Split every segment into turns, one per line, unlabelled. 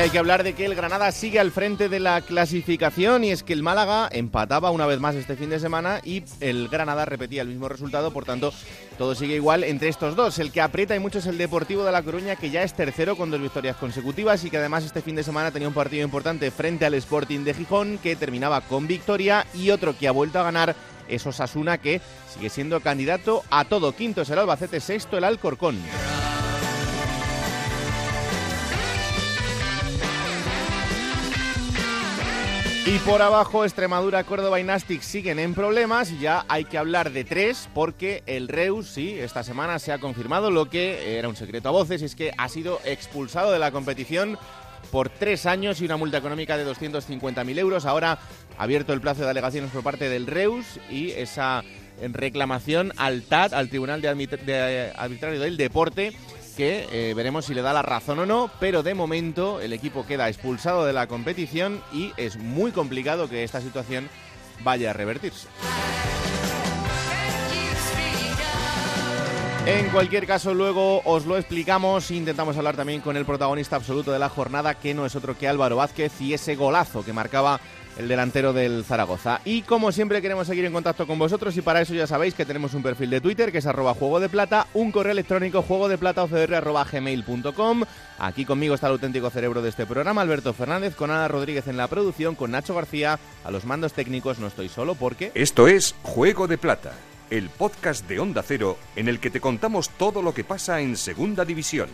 Hay que hablar de que el Granada sigue al frente de la clasificación y es que el Málaga empataba una vez más este fin de semana y el Granada repetía el mismo resultado, por tanto todo sigue igual entre estos dos. El que aprieta y mucho es el Deportivo de La Coruña que ya es tercero con dos victorias consecutivas y que además este fin de semana tenía un partido importante frente al Sporting de Gijón que terminaba con victoria y otro que ha vuelto a ganar es Osasuna que sigue siendo candidato a todo. Quinto es el Albacete, sexto el Alcorcón. Y por abajo, Extremadura, Córdoba y Nastic siguen en problemas y ya hay que hablar de tres porque el Reus, sí, esta semana se ha confirmado lo que era un secreto a voces, es que ha sido expulsado de la competición por tres años y una multa económica de 250.000 euros. Ahora ha abierto el plazo de alegaciones por parte del Reus y esa reclamación al TAT, al Tribunal de, de Arbitrario del Deporte, que eh, veremos si le da la razón o no, pero de momento el equipo queda expulsado de la competición y es muy complicado que esta situación vaya a revertirse. En cualquier caso, luego os lo explicamos. Intentamos hablar también con el protagonista absoluto de la jornada, que no es otro que Álvaro Vázquez, y ese golazo que marcaba el delantero del Zaragoza. Y como siempre queremos seguir en contacto con vosotros y para eso ya sabéis que tenemos un perfil de Twitter que es arroba juego de plata, un correo electrónico juego de plata. Aquí conmigo está el auténtico cerebro de este programa, Alberto Fernández, con Ana Rodríguez en la producción, con Nacho García a los mandos técnicos. No estoy solo porque...
Esto es Juego de Plata, el podcast de Onda Cero en el que te contamos todo lo que pasa en Segunda División.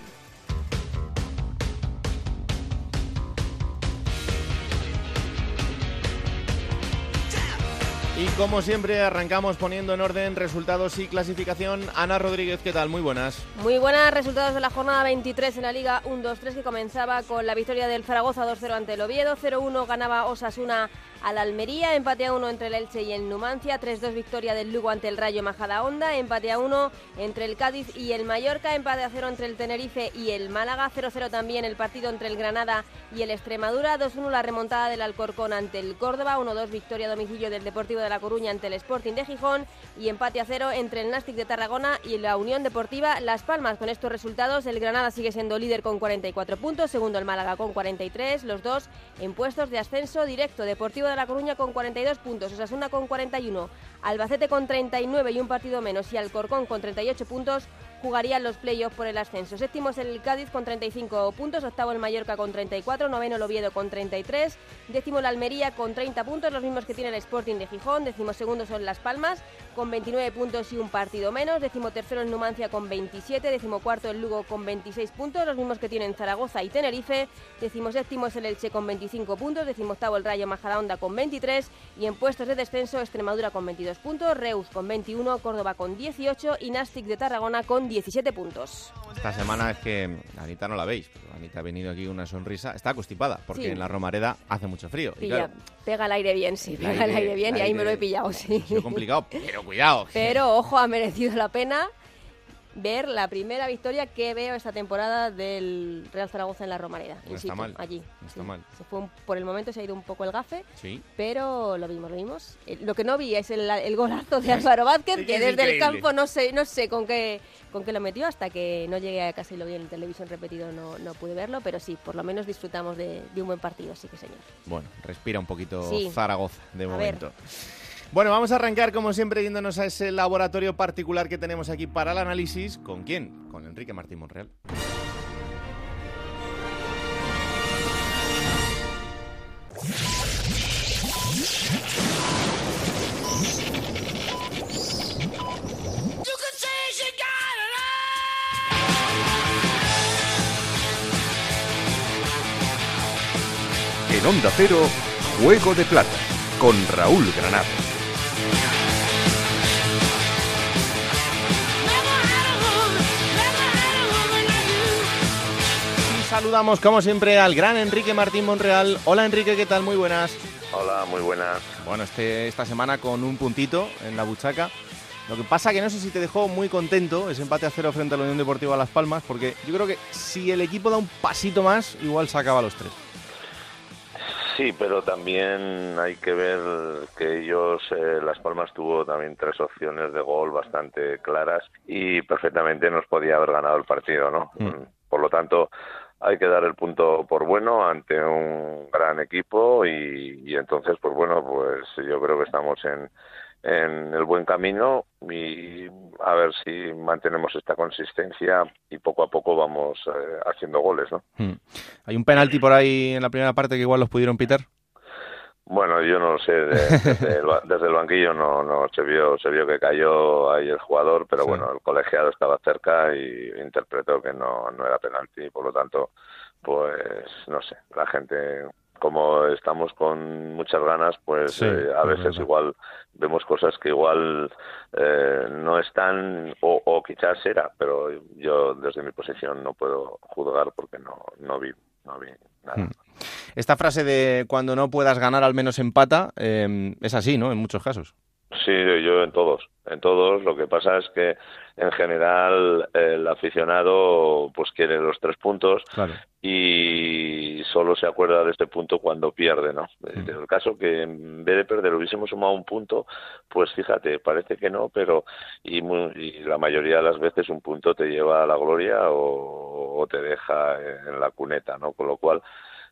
Y como siempre arrancamos poniendo en orden resultados y clasificación. Ana Rodríguez, ¿qué tal? Muy buenas.
Muy buenas resultados de la jornada 23 en la Liga 1-2-3 que comenzaba con la victoria del Zaragoza 2-0 ante el Oviedo, 0-1 ganaba Osasuna al Almería, empate a 1 entre el Elche y el Numancia, 3-2 victoria del Lugo ante el Rayo Majadahonda, empate a 1 entre el Cádiz y el Mallorca, empate a 0 entre el Tenerife y el Málaga, 0-0 también el partido entre el Granada y el Extremadura, 2-1 la remontada del Alcorcón ante el Córdoba, 1-2 victoria domicilio del Deportivo de La Coruña ante el Sporting de Gijón y empate a 0 entre el Nastic de Tarragona y la Unión Deportiva Las Palmas. Con estos resultados el Granada sigue siendo líder con 44 puntos, segundo el Málaga con 43, los dos en puestos de ascenso directo. Deportivo de La Coruña con 42 puntos, Osasuna con 41, Albacete con 39 y un partido menos y Alcorcón con 38 puntos jugarían los playoffs por el ascenso. Séptimo es el Cádiz con 35 puntos, octavo el Mallorca con 34, noveno el Oviedo con 33, décimo el Almería con 30 puntos, los mismos que tiene el Sporting de Gijón, décimo segundo son Las Palmas con 29 puntos y un partido menos, décimo tercero el Numancia con 27, décimo cuarto el Lugo con 26 puntos, los mismos que tienen Zaragoza y Tenerife, décimo séptimo es el Elche con 25 puntos, décimo octavo el Rayo Majadahonda con 23 y en puestos de descenso Extremadura con 22 puntos, Reus con 21, Córdoba con 18 y Nastic de Tarragona con 17 puntos.
Esta semana es que Anita no la veis, pero Anita ha venido aquí una sonrisa. Está constipada porque
Sí.
en la Romareda hace mucho frío. Y
Pilla-
claro,
pega el aire bien, sí,
el
pega el
aire-
bien
el
y ahí me lo he pillado, sí.
sido complicado, pero cuidado.
Pero ojo, ha merecido la pena ver la primera victoria que veo esta temporada del Real Zaragoza en la Romareda.
No está mal,
allí.
no está
sí.
mal.
Se fue un- por el momento se ha ido un poco el gafe,
Sí.
pero lo vimos, lo vimos. Eh, Lo que no vi es el, el golazo de Álvaro Vázquez,
Sí,
que
es
desde el campo no sé, no sé con qué con qué lo metió hasta que no llegué a casa y lo vi en televisión repetido, no, no pude verlo, pero sí, por lo menos disfrutamos de, de un buen partido, sí que señor.
Bueno, respira un poquito. Zaragoza de
A
momento. Bueno, vamos a arrancar como siempre yéndonos a ese laboratorio particular que tenemos aquí para el análisis. ¿Con quién? Con Enrique Martín Monreal.
En Onda Cero, Juego de Plata con Raúl Granado.
Saludamos como siempre al gran Enrique Martín Monreal. Hola Enrique, ¿qué tal? Muy buenas.
Hola, muy buenas.
Bueno, este, esta semana con un puntito en la buchaca. Lo que pasa que no sé si te dejó muy contento ese empate a cero frente a la Unión Deportiva Las Palmas, porque yo creo que si el equipo da un pasito más, igual se acaba los tres.
Sí, pero también hay que ver que ellos, eh, Las Palmas tuvo también tres opciones de gol bastante claras y perfectamente nos podía haber ganado el partido, ¿no? Mm. Por lo tanto, hay que dar el punto por bueno ante un gran equipo y, y entonces, pues bueno, pues yo creo que estamos en, en el buen camino y a ver si mantenemos esta consistencia y poco a poco vamos eh, haciendo goles, ¿no?
Hmm. Hay un penalti por ahí en la primera parte que igual los pudieron pitar.
Bueno, yo no sé, desde, el, banquillo no, no se vio, se vio que cayó ahí el jugador, pero bueno, el colegiado estaba cerca y interpretó que no, no era penalti, por lo tanto, pues no sé, la gente como estamos con muchas ganas, pues eh, a veces igual vemos cosas que igual eh, no están o, quizás era, pero yo desde mi posición no puedo juzgar porque no, no vi no vi nada. Hmm.
Esta frase de cuando no puedas ganar al menos empata eh, es así, ¿no? En muchos casos.
Sí, yo en todos, en todos. Lo que pasa es que en general el aficionado pues quiere los tres puntos y solo se acuerda de este punto cuando pierde, ¿no? En el caso que en vez de perder hubiésemos sumado un punto, pues fíjate, parece que no, pero y, la mayoría de las veces un punto te lleva a la gloria o, o te deja en la cuneta, ¿no? Con lo cual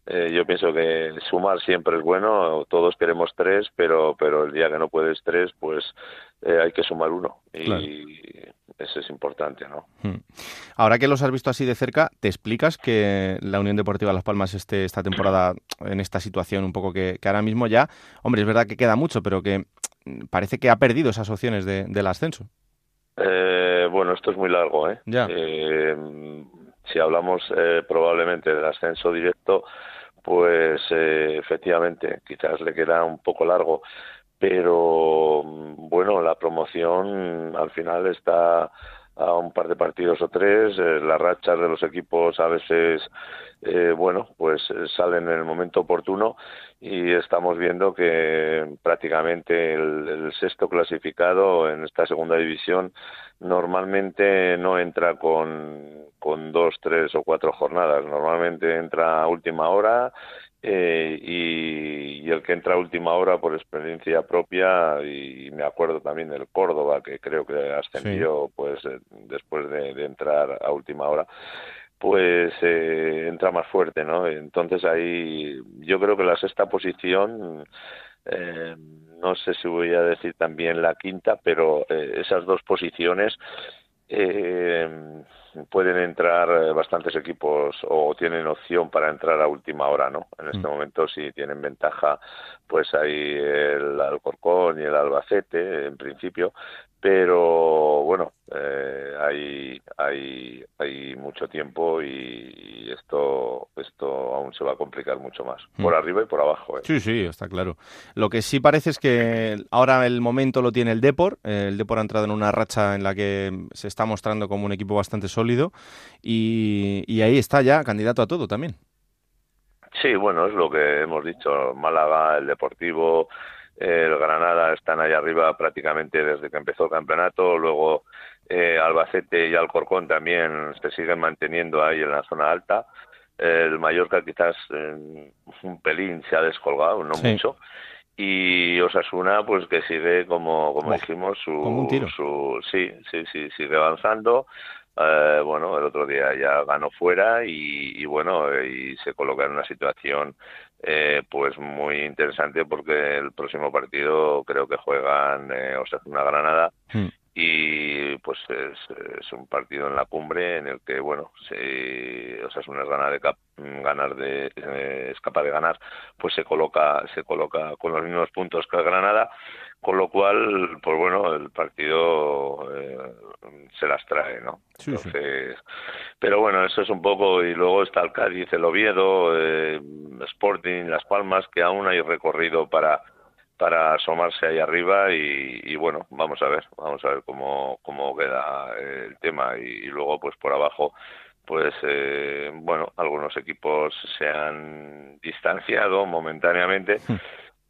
eh, yo pienso que sumar siempre es bueno, todos queremos tres, pero, pero el día que no puedes tres, pues eh, hay que sumar uno. Y eso es importante, ¿no? Hmm.
Ahora que los has visto así de cerca, ¿te explicas que la Unión Deportiva Las Palmas esté esta temporada en esta situación un poco que, ahora mismo ya, hombre, es verdad que queda mucho, pero que parece que ha perdido esas opciones del ascenso?
Eh, bueno, esto es muy largo, ¿eh?
Ya.
si hablamos probablemente del ascenso directo, pues eh, efectivamente quizás le queda un poco largo pero bueno la promoción al final está a un par de partidos o tres eh, las rachas de los equipos a veces eh, bueno pues salen en el momento oportuno y estamos viendo que prácticamente el sexto clasificado en esta segunda división normalmente no entra con con dos, tres o cuatro jornadas. Normalmente entra a última hora eh, y, el que entra a última hora por experiencia propia y me acuerdo también del Córdoba que creo que ascendió pues eh, después de, entrar a última hora pues eh, entra más fuerte no entonces ahí yo creo que la sexta posición no sé si voy a decir también la quinta pero esas dos posiciones eh, pueden entrar eh, bastantes equipos o tienen opción para entrar a última hora, ¿no? En este mm. momento si tienen ventaja, pues hay el Alcorcón y el Albacete, en principio, pero bueno, eh, hay, hay, hay mucho tiempo y, esto, esto aún se va a complicar mucho más, mm. por arriba y por abajo. ¿eh?
Sí, sí, está claro. Lo que sí parece es que ahora el momento lo tiene el Depor, el Depor ha entrado en una racha en la que se está mostrando como un equipo bastante sólido y, y ahí está ya candidato a todo también.
Sí, bueno, es lo que hemos dicho, Málaga, el Deportivo, el Granada están ahí arriba prácticamente desde que empezó el campeonato, luego eh, Albacete y Alcorcón también se siguen manteniendo ahí en la zona alta. El Mallorca quizás un pelín se ha descolgado, no mucho. Y Osasuna, pues que sigue, como, como dijimos, su, su. Sí, sí, sí, sigue avanzando. Eh, bueno, el otro día ya ganó fuera y, bueno, y se coloca en una situación eh, pues muy interesante porque el próximo partido creo que juegan eh, una Granada hmm y pues es, un partido en la cumbre en el que bueno si Osasuna es ganar de ganar de eh, es capaz de ganar pues se coloca se coloca con los mismos puntos que el Granada con lo cual pues bueno el partido eh, se las trae no entonces pero bueno eso es un poco y luego está el Cádiz el Oviedo eh, Sporting Las Palmas que aún hay recorrido para para asomarse ahí arriba y, bueno, vamos a ver, vamos a ver cómo, cómo queda el tema y, luego pues por abajo pues eh, bueno, algunos equipos se han distanciado momentáneamente, hmm.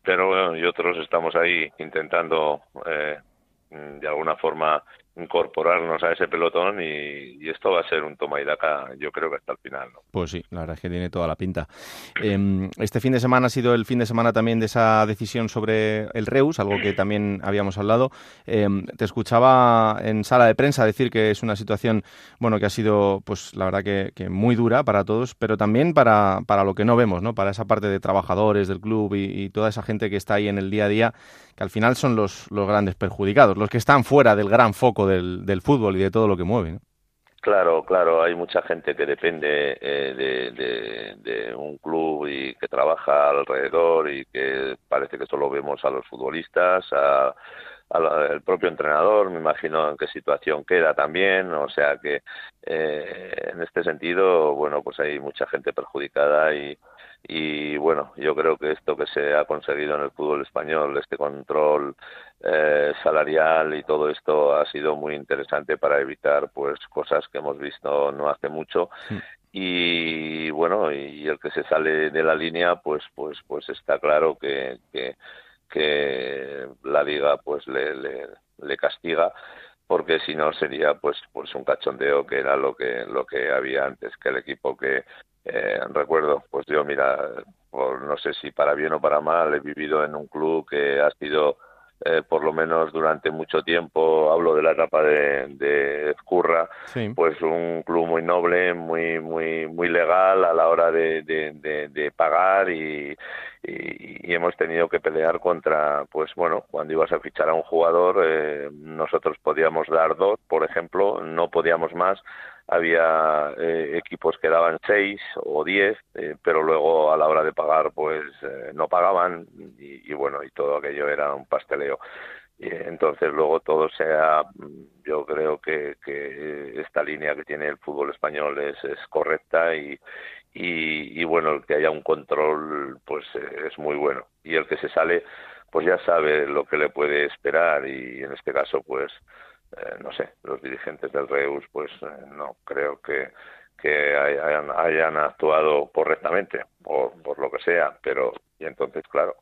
pero bueno, y otros estamos ahí intentando eh, de alguna forma incorporarnos a ese pelotón y, esto va a ser un toma y daca yo creo que hasta el final.
Pues sí, la verdad es que tiene toda la pinta. Em, este fin de semana ha sido el fin de semana también de esa decisión sobre el Reus, algo que también habíamos hablado. Em, te escuchaba en sala de prensa decir que es una situación bueno que ha sido pues la verdad que, muy dura para todos, pero también para, para lo que no vemos, ¿no? para esa parte de trabajadores del club y, y toda esa gente que está ahí en el día a día, que al final son los, los grandes perjudicados, los que están fuera del gran foco del, fútbol y de todo lo que mueve.
Claro, claro, hay mucha gente que depende eh, de, un club y que trabaja alrededor y que parece que solo vemos a los futbolistas, a, al propio entrenador, me imagino en qué situación queda también, o sea que eh, en este sentido, bueno, pues hay mucha gente perjudicada y, y bueno, yo creo que esto que se ha conseguido en el fútbol español, este control eh, salarial y todo esto ha sido muy interesante para evitar pues cosas que hemos visto no hace mucho. Y bueno y el que se sale de la línea pues pues pues está claro que, que, que la liga pues le, le, le castiga porque si no sería pues pues un cachondeo que era lo que lo que había antes que el equipo que eh, recuerdo, pues yo, mira, no sé si para bien o para mal, he vivido en un club que ha sido, eh, por lo menos durante mucho tiempo, hablo de la etapa de, de pues un club muy noble, muy muy muy legal a la hora de, de, pagar y, y, hemos tenido que pelear contra, pues bueno, cuando ibas a fichar a un jugador, eh, nosotros podíamos dar dos, por ejemplo, no podíamos más había eh, equipos que daban seis o diez, eh, pero luego a la hora de pagar pues eh, no pagaban y, bueno, y todo aquello era un pasteleo. Y entonces luego todo sea, yo creo que, que esta línea que tiene el fútbol español es, es correcta y, y, y bueno, el que haya un control pues es muy bueno. Y el que se sale pues ya sabe lo que le puede esperar y en este caso pues eh, no sé, los dirigentes del Reus, pues eh, no creo que, hayan, hayan actuado correctamente, por, por lo que sea, pero y entonces, claro,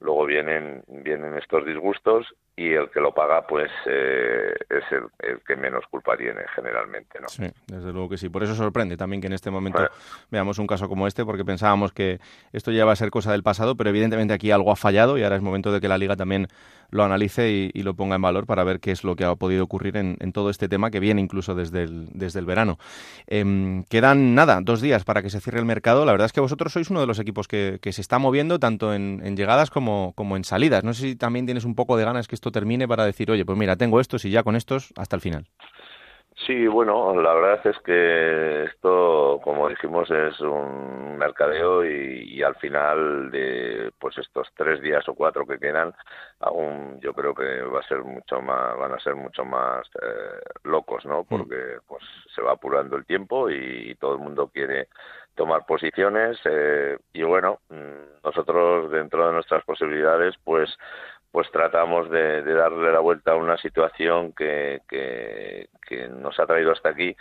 luego vienen, vienen estos disgustos y el que lo paga pues eh, es el, que menos culpa tiene generalmente no
sí desde luego que sí. Por eso sorprende también que en este momento veamos un caso como este porque pensábamos que esto ya va a ser cosa del pasado pero evidentemente aquí algo ha fallado y ahora es momento de que la liga también lo analice y, lo ponga en valor para ver qué es lo que ha podido ocurrir en, todo este tema que viene incluso desde el, desde el verano. Em, quedan nada dos días para que se cierre el mercado. La verdad es que vosotros sois uno de los equipos que, se está moviendo tanto en, en llegadas como, como en salidas. No sé si también tienes un poco de ganas que esto termine para decir, oye, pues mira, tengo estos y ya con estos hasta el final.
Sí, bueno, la verdad es que esto, como dijimos, es un mercadeo y, al final de pues estos tres días o cuatro que quedan, aún yo creo que va a ser mucho más, van a ser mucho más eh, locos, ¿no? Mm. Porque pues se va apurando el tiempo y, todo el mundo quiere tomar posiciones eh, y bueno, mm, nosotros dentro de nuestras posibilidades, pues pues tratamos de, darle la vuelta a una situación que, nos ha traído hasta aquí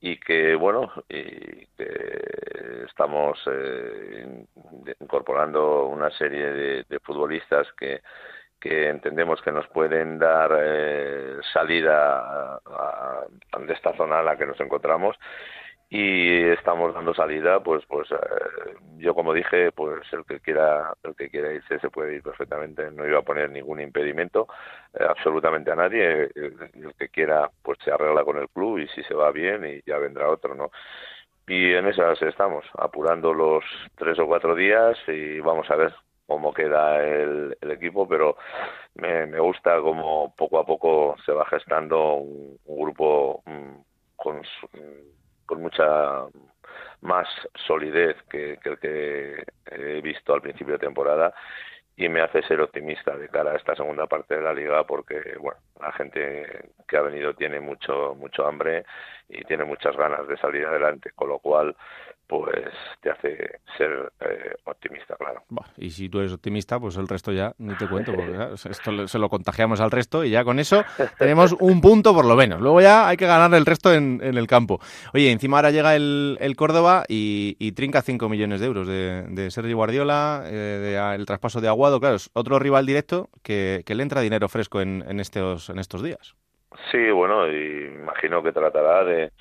y que bueno y que estamos eh, incorporando una serie de, futbolistas que, que entendemos que nos pueden dar eh, salida a, de esta zona en la que nos encontramos y estamos dando salida pues pues eh, yo como dije pues el que quiera el que quiera irse se puede ir perfectamente no iba a poner ningún impedimento eh, absolutamente a nadie el, que quiera pues se arregla con el club y si se va bien y ya vendrá otro no y en esas estamos apurando los tres o cuatro días y vamos a ver cómo queda el, el equipo pero me, gusta como poco a poco se va gestando un, grupo mm, con con mucha más solidez que, el que he visto al principio de temporada y me hace ser optimista de cara a esta segunda parte de la liga porque bueno la gente que ha venido tiene mucho mucho hambre y tiene muchas ganas de salir adelante con lo cual pues te hace ser eh, optimista, claro.
y si tú eres optimista, pues el resto ya ni te cuento, porque esto se lo contagiamos al resto y ya con eso tenemos un punto por lo menos. Luego ya hay que ganar el resto en, el campo. Oye, encima ahora llega el, Córdoba y, trinca 5 millones de euros de, Sergio Guardiola, eh, el traspaso de Claro, es otro rival directo que, le entra dinero fresco en, estos, en estos días.
Sí, bueno, y imagino que tratará de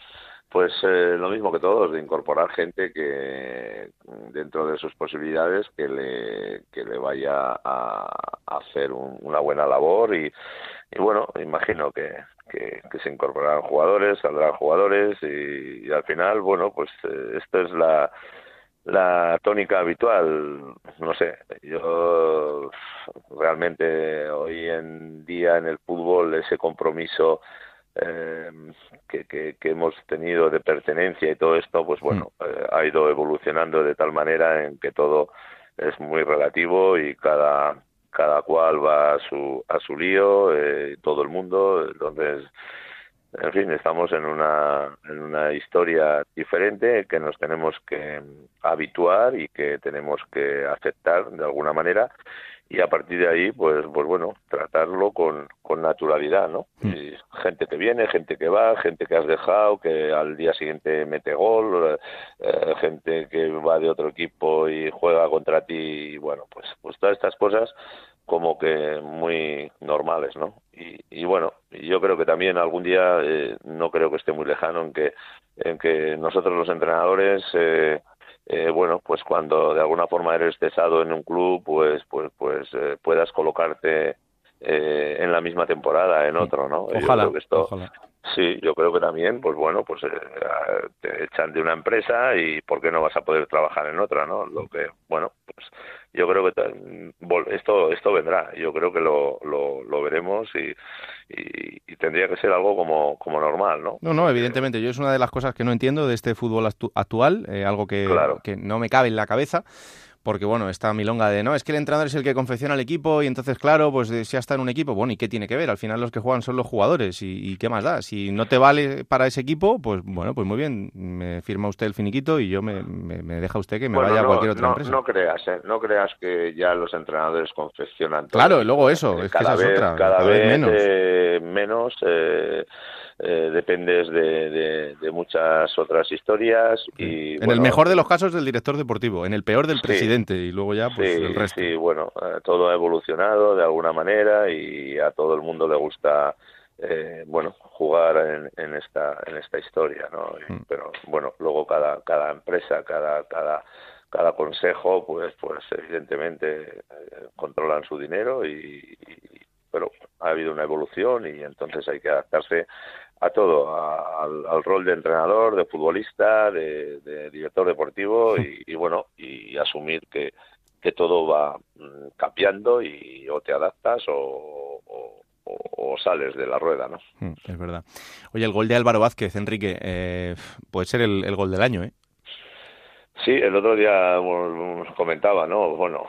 pues eh, lo mismo que todos, de incorporar gente que dentro de sus posibilidades que le, que le vaya a, hacer una buena labor y, bueno, imagino que, que, se incorporarán jugadores, saldrán jugadores y, al final, bueno, pues eh, esto es la, la tónica habitual. No sé, yo realmente hoy en día en el fútbol ese compromiso eh, que, que, hemos tenido de pertenencia y todo esto, pues bueno, mm. eh, ha ido evolucionando de tal manera en que todo es muy relativo y cada cada cual va a su a su lío, eh, todo el mundo, entonces en fin, estamos en una, en una historia diferente que nos tenemos que habituar y que tenemos que aceptar de alguna manera y a partir de ahí, pues, pues bueno, tratarlo con, con naturalidad, ¿no? Mm. gente que viene, gente que va, gente que has dejado, que al día siguiente mete gol, eh, gente que va de otro equipo y juega contra ti, y bueno, pues, pues todas estas cosas como que muy normales, ¿no? Y, y bueno, yo creo que también algún día, eh, no creo que esté muy lejano en que, en que nosotros los entrenadores, eh, eh, bueno, pues cuando de alguna forma eres cesado en un club, pues, pues, pues eh, puedas colocarte eh, en la misma temporada en otro, ¿no?
Ojalá, esto,
Sí, yo creo que también, pues bueno, pues eh, te echan de una empresa y ¿por qué no vas a poder trabajar en otra, no? Lo que, bueno, pues yo creo que esto esto vendrá, yo creo que lo, lo, veremos y, y, tendría que ser algo como, como normal, ¿no?
No, no, evidentemente, yo es una de las cosas que no entiendo de este fútbol actual, eh, algo que, que no me cabe en la cabeza porque bueno, está milonga de, no, es que el entrenador es el que confecciona el equipo y entonces, claro, pues si ya está en un equipo, bueno, ¿y qué tiene que ver? Al final los que juegan son los jugadores y, ¿qué más da? Si no te vale para ese equipo, pues bueno, pues muy bien, me firma usted el finiquito y yo me, me, deja usted que me vaya a cualquier otra empresa.
No creas, ¿eh? no creas que ya los entrenadores confeccionan
todo. Claro, luego eso, es
cada
que esa
vez,
es otra.
Cada, vez, menos. Eh, menos eh, eh, dependes de, de, muchas otras historias. y
En el mejor de los casos del director deportivo, en el peor del presidente y luego ya pues el resto.
Sí, bueno, eh, todo ha evolucionado de alguna manera y a todo el mundo le gusta eh, bueno jugar en, en, esta en esta historia no mm. pero bueno luego cada cada empresa cada cada cada consejo pues pues evidentemente controlan su dinero y, pero ha habido una evolución y entonces hay que adaptarse a todo, al, rol de entrenador, de futbolista, de, director deportivo y, bueno, y asumir que, que todo va mm, cambiando y o te adaptas o, o, sales de la rueda, ¿no?
Mm, es verdad. Oye, el gol de Álvaro Vázquez, Enrique, eh, puede ser el, el, gol del año, ¿eh?
Sí, el otro día comentaba, ¿no? Bueno,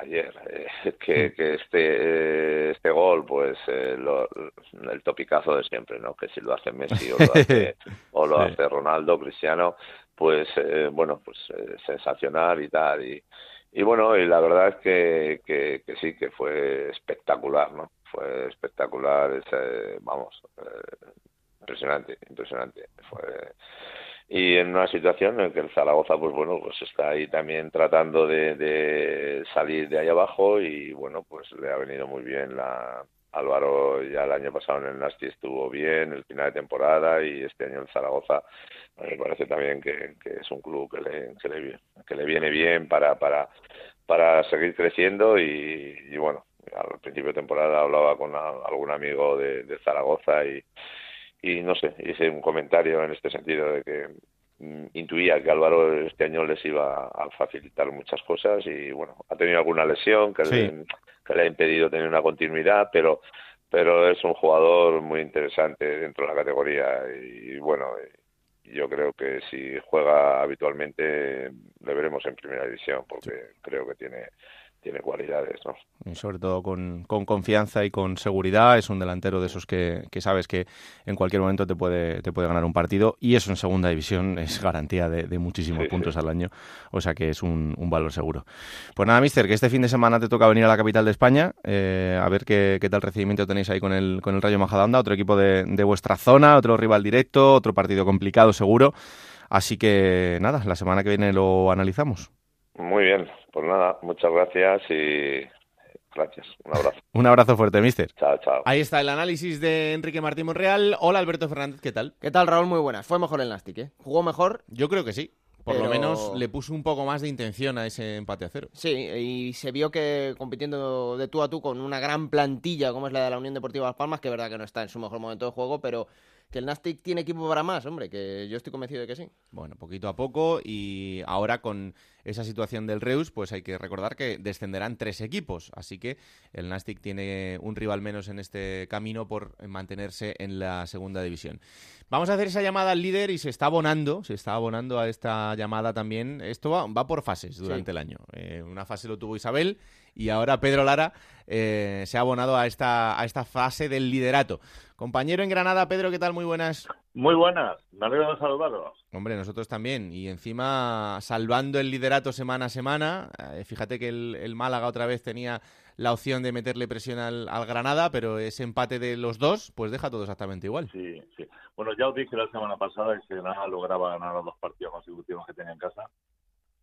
ayer, eh, que, que este eh, este gol, pues eh, el topicazo de siempre, ¿no? Que si lo hace Messi o lo hace, o lo hace Ronaldo, Cristiano, pues bueno, pues sensacional y tal. Y, y bueno, y la verdad es que, que, que sí, que fue espectacular, ¿no? Fue espectacular, ese, vamos, impresionante, impresionante. Fue y en una situación en que el Zaragoza pues bueno pues está ahí también tratando de, salir de ahí abajo y bueno pues le ha venido muy bien la Álvaro ya el año pasado en el Nasti estuvo bien el final de temporada y este año el Zaragoza me parece también que, es un club que le, que le, viene bien para para para seguir creciendo y, y bueno al principio de temporada hablaba con algún amigo de Zaragoza y y no sé, hice un comentario en este sentido de que mm, intuía que Álvaro este año les iba a facilitar muchas cosas y bueno, ha tenido alguna lesión que, le, que le ha impedido tener una continuidad, pero pero es un jugador muy interesante dentro de la categoría y bueno, yo creo que si juega habitualmente le veremos en primera división porque creo que tiene tiene cualidades, ¿no?
Y sobre todo con, confianza y con seguridad. Es un delantero de esos que, sabes que en cualquier momento te puede, te puede ganar un partido. Y eso en segunda división es garantía de, muchísimos puntos al año. O sea que es un, valor seguro. Pues nada, mister, que este fin de semana te toca venir a la capital de España. Eh, a ver qué, qué, tal recibimiento tenéis ahí con el, con el Rayo Majadahonda, otro equipo de, de vuestra zona, otro rival directo, otro partido complicado seguro. Así que nada, la semana que viene lo analizamos.
Muy bien, pues nada, muchas gracias y gracias. Un abrazo.
Un abrazo fuerte, mister.
Chao, chao.
Ahí está el análisis de Enrique Martín Monreal. Hola, Alberto Fernández, ¿qué tal?
¿Qué tal, Raúl? Muy buenas. Fue mejor el Nastic, ¿eh? ¿Jugó mejor?
Yo creo que sí. Por lo menos le puso un poco más de intención a ese empate a cero.
Sí, y se vio que compitiendo de tú a tú con una gran plantilla como es la de la Unión Deportiva Las Palmas, que es verdad que no está en su mejor momento de juego, pero que el Nastic tiene equipo para más, hombre, que yo estoy convencido de que sí.
Bueno, poquito a poco y ahora con esa situación del Reus, pues hay que recordar que descenderán tres equipos, así que el Nastic tiene un rival menos en este camino por mantenerse en la segunda división. Vamos a hacer esa llamada al líder y se está abonando, se está abonando a esta llamada también. Esto va, por fases durante el año. Eh, una fase lo tuvo Isabel y ahora Pedro Lara eh, se ha abonado a esta, a esta fase del liderato. Compañero en Granada, Pedro, ¿qué tal? Muy buenas.
Muy buenas, me alegro de saludaros.
Hombre, nosotros también. Y encima, salvando el liderato semana a semana, eh, fíjate que el, Málaga otra vez tenía la opción de meterle presión al, Granada, pero ese empate de los dos, pues deja todo exactamente igual.
Sí, sí. Bueno, ya os dije la semana pasada que Granada lograba ganar los dos partidos consecutivos que tenía en casa.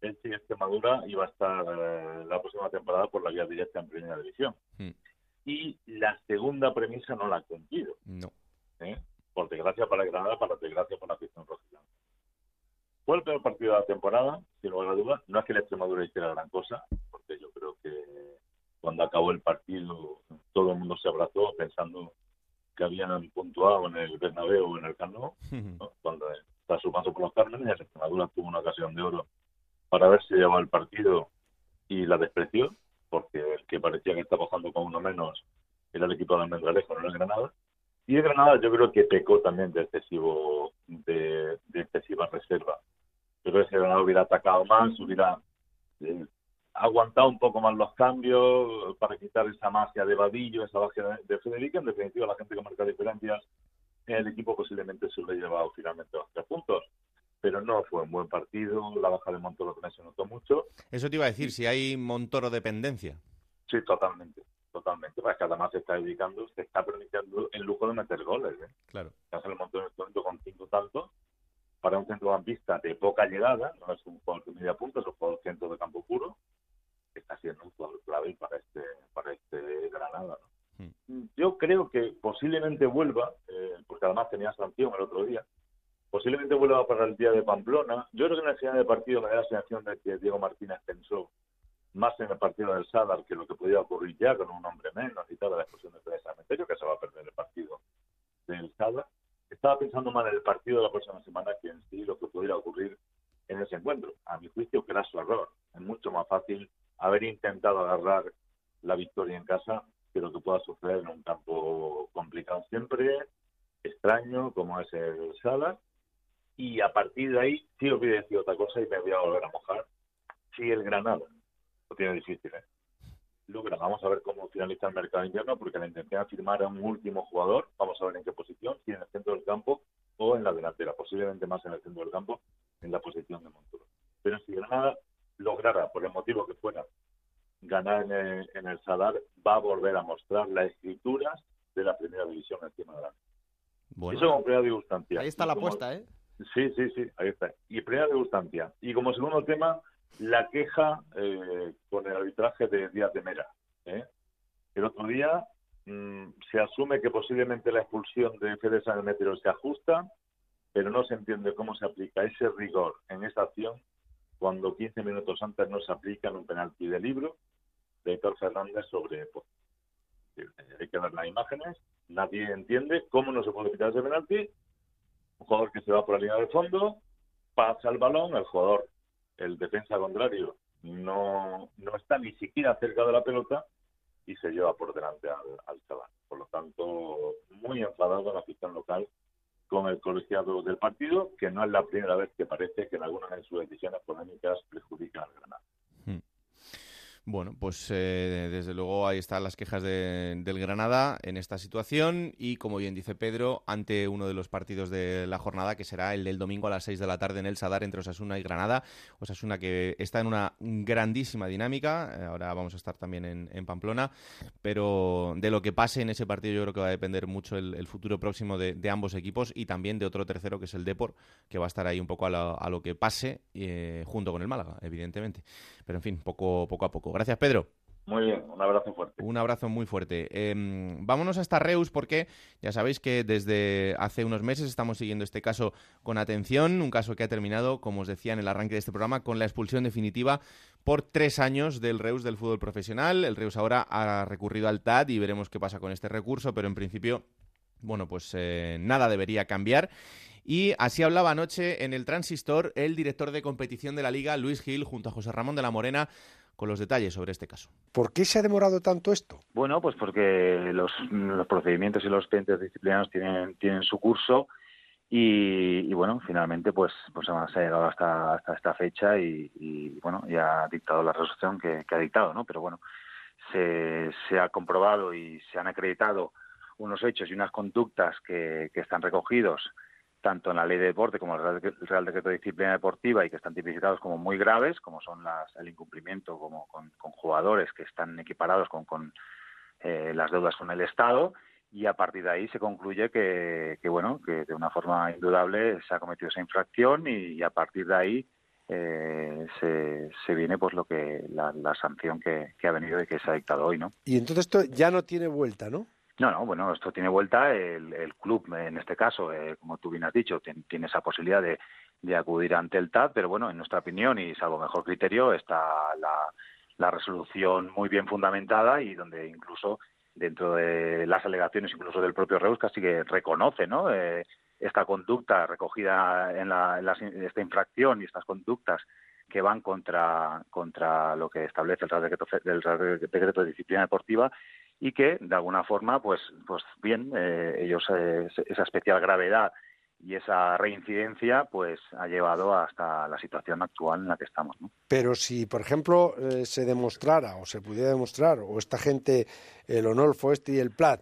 El y Extremadura iba a estar eh, la próxima temporada por la vía directa en Primera División. Hmm y la segunda premisa no la han cumplido.
No.
¿Eh? Por desgracia para Granada, para desgracia para la afición rojiblanca. Fue el peor partido de la temporada, sin lugar a dudas. No es que la Extremadura hiciera gran cosa, porque yo creo que cuando acabó el partido todo el mundo se abrazó pensando que habían puntuado en el Bernabéu o en el Cano, cuando está su paso por los Cármenes, la Extremadura tuvo una ocasión de oro para ver si llevaba el partido y la despreció porque el que parecía que estaba jugando con uno menos era el equipo de Almendralejo, no el Granada. Y el Granada yo creo que pecó también de excesivo de, excesiva reserva. Yo creo que si el Granada hubiera atacado más, hubiera eh, aguantado un poco más los cambios para quitar esa magia de Vadillo, esa magia de, de Federica. En definitiva, la gente que marca diferencias en el equipo posiblemente se haya llevado finalmente los tres puntos pero no fue un buen partido. La baja de Montoro también se notó mucho.
Eso te iba a decir, si hay Montoro dependencia.
Sí, totalmente, totalmente. Porque además se está dedicando, se está permitiendo el lujo de meter goles. ¿eh?
Claro.
Hace el Montoro en este momento con cinco tantos para un centrocampista de poca llegada, no es un jugador de media punta, es un jugador centro de campo puro, que está siendo un jugador clave para este, para este Granada. Hmm. Yo creo que posiblemente vuelva, eh, porque además tenía sanción el otro día, Posiblemente vuelva para el día de Pamplona. Yo creo que en el final de partido me da la sensación de que Diego Martínez pensó más en el partido del Sadar que lo que podía ocurrir ya con un hombre menos y tal, la explosión de cementerio, que se va a perder el partido del Sadar. Estaba pensando más en el partido de la próxima semana que en sí lo que pudiera ocurrir en ese encuentro. A mi juicio, que era su error. Es mucho más fácil haber intentado agarrar la victoria en casa que lo que pueda suceder en un campo complicado siempre, extraño, como es el Sadar y a partir de ahí sí os voy a decir otra cosa y me voy a volver a mojar. Sí, el Granada, lo tiene difícil, ¿eh? Luego vamos a ver cómo finaliza el mercado invierno, porque la intención es firmar a un último jugador, vamos a ver en qué posición, si en el centro del campo o en la delantera, posiblemente más en el centro del campo, en la posición de Montoro. Pero si Granada lograra, por el motivo que fuera, ganar en el, Sadar, va a volver a mostrar las escrituras de la primera división encima de la bueno, Eso como primera distancia.
Ahí está la apuesta, ¿eh?
Sí, sí, sí, ahí está. Y primera degustancia. Y como segundo tema, la queja eh, con el arbitraje de Díaz de Mera. ¿eh? El otro día mm, se asume que posiblemente la expulsión de Fede San Metero se ajusta, pero no se entiende cómo se aplica ese rigor en esa acción cuando 15 minutos antes no se aplica en un penalti de libro de Héctor Fernández sobre pues, hay que ver las imágenes, nadie entiende cómo no se puede quitar ese penalti un jugador que se va por la línea de fondo, pasa el balón, el jugador, el defensa contrario, no, no está ni siquiera cerca de la pelota y se lleva por delante al, al chaval. Por lo tanto, muy enfadado la afición local con el colegiado del partido, que no es la primera vez que parece que en algunas de sus decisiones polémicas perjudica al Granada.
Bueno, pues eh, desde luego ahí están las quejas del Granada en esta situación y como bien dice Pedro, ante uno de los partidos de la jornada que será el del domingo a las 6 de la tarde en el Sadar entre Osasuna y Granada. Osasuna que está en una grandísima dinámica, eh, ahora vamos a estar también en, Pamplona, pero de lo que pase en ese partido yo creo que va a depender mucho el, futuro próximo de, ambos equipos y también de otro tercero que es el Depor, que va a estar ahí un poco a, lo que pase eh, junto con el Málaga, evidentemente. Pero en fin, poco, poco a poco. Gracias, Pedro.
Muy bien, un abrazo fuerte.
Un abrazo muy fuerte. Em, vámonos hasta Reus porque ya sabéis que desde hace unos meses estamos siguiendo este caso con atención, un caso que ha terminado, como os decía en el arranque de este programa, con la expulsión definitiva por tres años del Reus del fútbol profesional. El Reus ahora ha recurrido al TAD y veremos qué pasa con este recurso, pero en principio, bueno, pues eh, nada debería cambiar. Y así hablaba anoche en el Transistor el director de competición de la liga, Luis Gil, junto a José Ramón de la Morena, con los detalles sobre este caso.
¿Por qué se ha demorado tanto esto?
Bueno, pues porque los, procedimientos y los expedientes disciplinarios tienen, tienen su curso y, bueno, finalmente pues, pues se ha llegado hasta, hasta esta fecha y, bueno, ya ha dictado la resolución que, ha dictado, ¿no? Pero bueno, se, se ha comprobado y se han acreditado unos hechos y unas conductas que, que están recogidos tanto en la ley de deporte como en el Real Decreto de Disciplina Deportiva y que están tipificados como muy graves, como son las, el incumplimiento como con, jugadores que están equiparados con, con eh, las deudas con el Estado y a partir de ahí se concluye que, bueno que de una forma indudable se ha cometido esa infracción y, a partir de ahí eh, se, viene pues lo que la, sanción que, que, ha venido y que se ha dictado hoy no
y entonces esto ya no tiene vuelta no
no, no, bueno, esto tiene vuelta. El, el club, en este caso, eh, como tú bien has dicho, tiene esa posibilidad de, acudir ante el TAD, pero bueno, en nuestra opinión y salvo mejor criterio, está la, la resolución muy bien fundamentada y donde incluso dentro de las alegaciones incluso del propio Reus casi que reconoce ¿no? Eh, esta conducta recogida en, la, en esta infracción y estas conductas que van contra, contra lo que establece el Real Decreto, el Decreto de Disciplina Deportiva y que de alguna forma pues pues bien eh, ellos eh, esa especial gravedad y esa reincidencia pues ha llevado hasta la situación actual en la que estamos
pero si por ejemplo eh, se demostrara o se pudiera demostrar o esta gente el Onolfo este y el Plat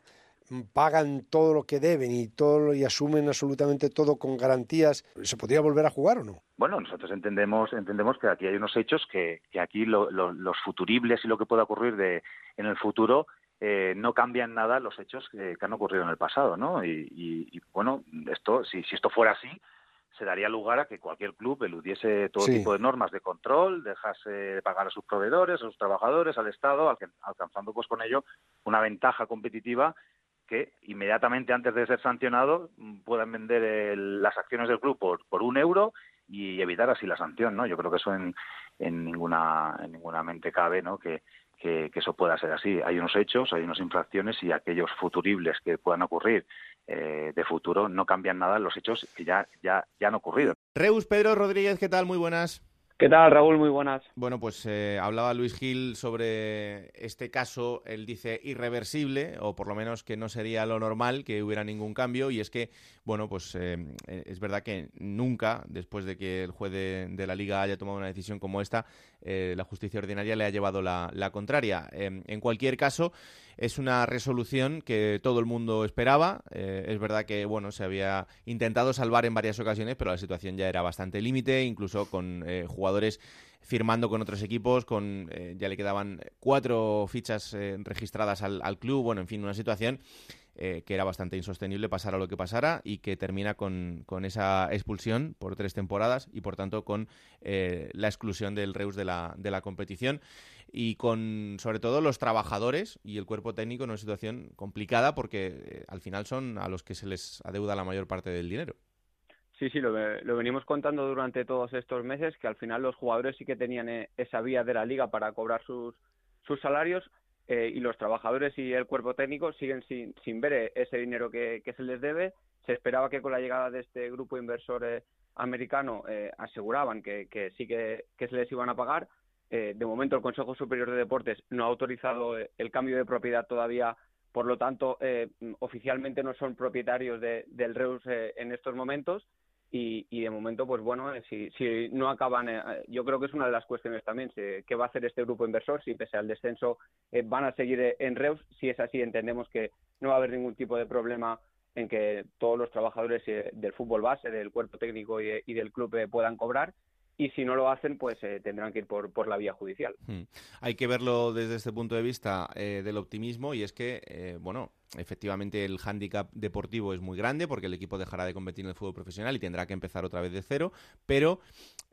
pagan todo lo que deben y todo y asumen absolutamente todo con garantías, ¿se podría volver a jugar o no?
Bueno, nosotros entendemos entendemos que aquí hay unos hechos que, que aquí los futuribles y lo que pueda ocurrir de, en el futuro eh, no cambian nada los hechos que, han ocurrido en el pasado, ¿no? Y, bueno, esto, si, si esto fuera así, se daría lugar a que cualquier club eludiese todo tipo de normas de control, dejase de pagar a sus proveedores, a sus trabajadores, al Estado, alcanzando pues con ello una ventaja competitiva que inmediatamente antes de ser sancionado puedan vender las acciones del club por, por un euro y evitar así la sanción, ¿no? Yo creo que eso en, en ninguna en ninguna mente cabe, ¿no? Que, que, eso pueda ser así. Hay unos hechos, hay unas infracciones y aquellos futuribles que puedan ocurrir eh, de futuro no cambian nada en los hechos que ya, ya, ya han ocurrido.
Reus Pedro Rodríguez, ¿qué tal? Muy buenas.
¿Qué tal, Raúl? Muy buenas.
Bueno, pues eh, hablaba Luis Gil sobre este caso, él dice irreversible, o por lo menos que no sería lo normal que hubiera ningún cambio, y es que, bueno, pues eh, es verdad que nunca, después de que el juez de, la Liga haya tomado una decisión como esta, eh, la justicia ordinaria le ha llevado la, contraria. en cualquier caso, es una resolución que todo el mundo esperaba. Eh, es verdad que bueno, se había intentado salvar en varias ocasiones, pero la situación ya era bastante límite, incluso con eh, jugadores firmando con otros equipos, con eh, ya le quedaban cuatro fichas registradas al, al, club, bueno, en fin, una situación que era bastante insostenible pasara lo que pasara y que termina con, con esa expulsión por tres temporadas y por tanto con la exclusión del Reus de la, de la competición y con sobre todo los trabajadores y el cuerpo técnico en una situación complicada porque eh, al final son a los que se les adeuda la mayor parte del dinero.
Sí, sí, lo, venimos contando durante todos estos meses que al final los jugadores sí que tenían eh, esa vía de la liga para cobrar sus, sus salarios eh, y los trabajadores y el cuerpo técnico siguen sin, sin ver ese dinero que, se les debe. Se esperaba que con la llegada de este grupo inversor americano aseguraban que, sí que, se les iban a pagar eh, de momento, el Consejo Superior de Deportes no ha autorizado eh, el cambio de propiedad todavía, por lo tanto, eh, oficialmente no son propietarios del Reus en estos momentos. Y, y de momento, pues bueno, eh, si, si no acaban, eh, yo creo que es una de las cuestiones también, si- qué va a hacer este grupo inversor, si pese al descenso eh, van a seguir eh, en Reus, si es así, entendemos que no va a haber ningún tipo de problema en que todos los trabajadores del fútbol base, del cuerpo técnico y, y del club puedan cobrar, y si no lo hacen, pues eh, tendrán que ir por, por la vía judicial.
Hmm. Hay que verlo desde este punto de vista eh, del optimismo y es que, eh, bueno, efectivamente el hándicap deportivo es muy grande porque el equipo dejará de competir en el fútbol profesional y tendrá que empezar otra vez de cero, pero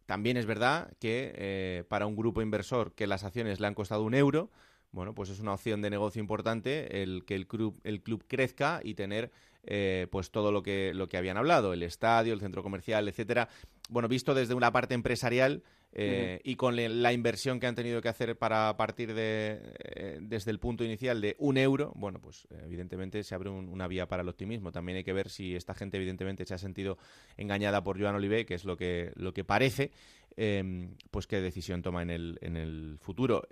también es verdad que para un grupo inversor que las acciones le han costado un euro, bueno, pues es una opción de negocio importante el que el club, el club crezca y tener eh, pues todo lo que, lo que habían hablado, el estadio, el centro comercial, etcétera. Bueno, visto desde una parte empresarial eh, y con la inversión que han tenido que hacer para partir de eh, desde el punto inicial de un euro, bueno, pues evidentemente se abre un- una vía para el optimismo. También hay que ver si esta gente evidentemente se ha sentido engañada por Joan Olivé, que es lo que, lo que parece, eh, pues qué decisión toma en el, en el futuro.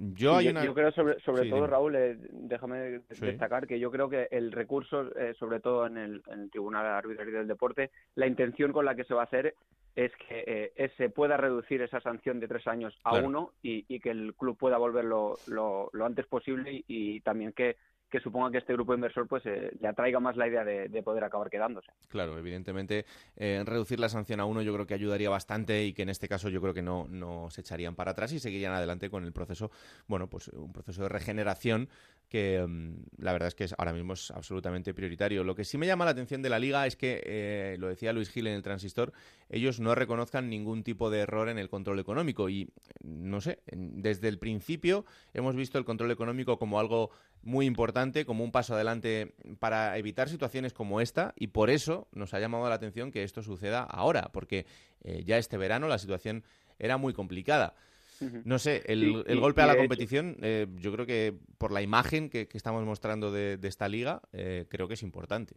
Yo
Sí,
hay
yo,
una...
yo creo sobre, sobre
Sí,
todo,
dime.
Raúl, eh, déjame
Sí.
destacar que yo creo que el recurso, eh, sobre todo en el, en el Tribunal de Arbitrario del Deporte, la intención con la que se va a hacer es que eh, se pueda reducir esa sanción de tres años a
Claro.
uno y, y que el club pueda volverlo lo, lo antes posible y, y también que, que suponga que este grupo inversor pues eh, le atraiga más la idea de, de poder acabar quedándose.
Claro, evidentemente eh, reducir la sanción a uno yo creo que ayudaría bastante y que en este caso yo creo que no, no se echarían para atrás y seguirían adelante con el proceso, bueno, pues un proceso de regeneración que mm, la verdad es que es- ahora mismo es absolutamente prioritario. Lo que sí me llama la atención de la liga es que, eh, lo decía Luis Gil en el transistor, ellos no reconozcan ningún tipo de error en el control económico y no sé, desde el principio hemos visto el control económico como algo muy importante, como un paso adelante para evitar situaciones como esta y por eso nos ha llamado la atención que esto suceda ahora, porque eh, ya este verano la situación era muy complicada. No sé, el,
Sí,
el
y-
golpe a la competición, eh, yo creo que por la imagen que, que estamos mostrando de, de esta liga, eh, creo que es importante.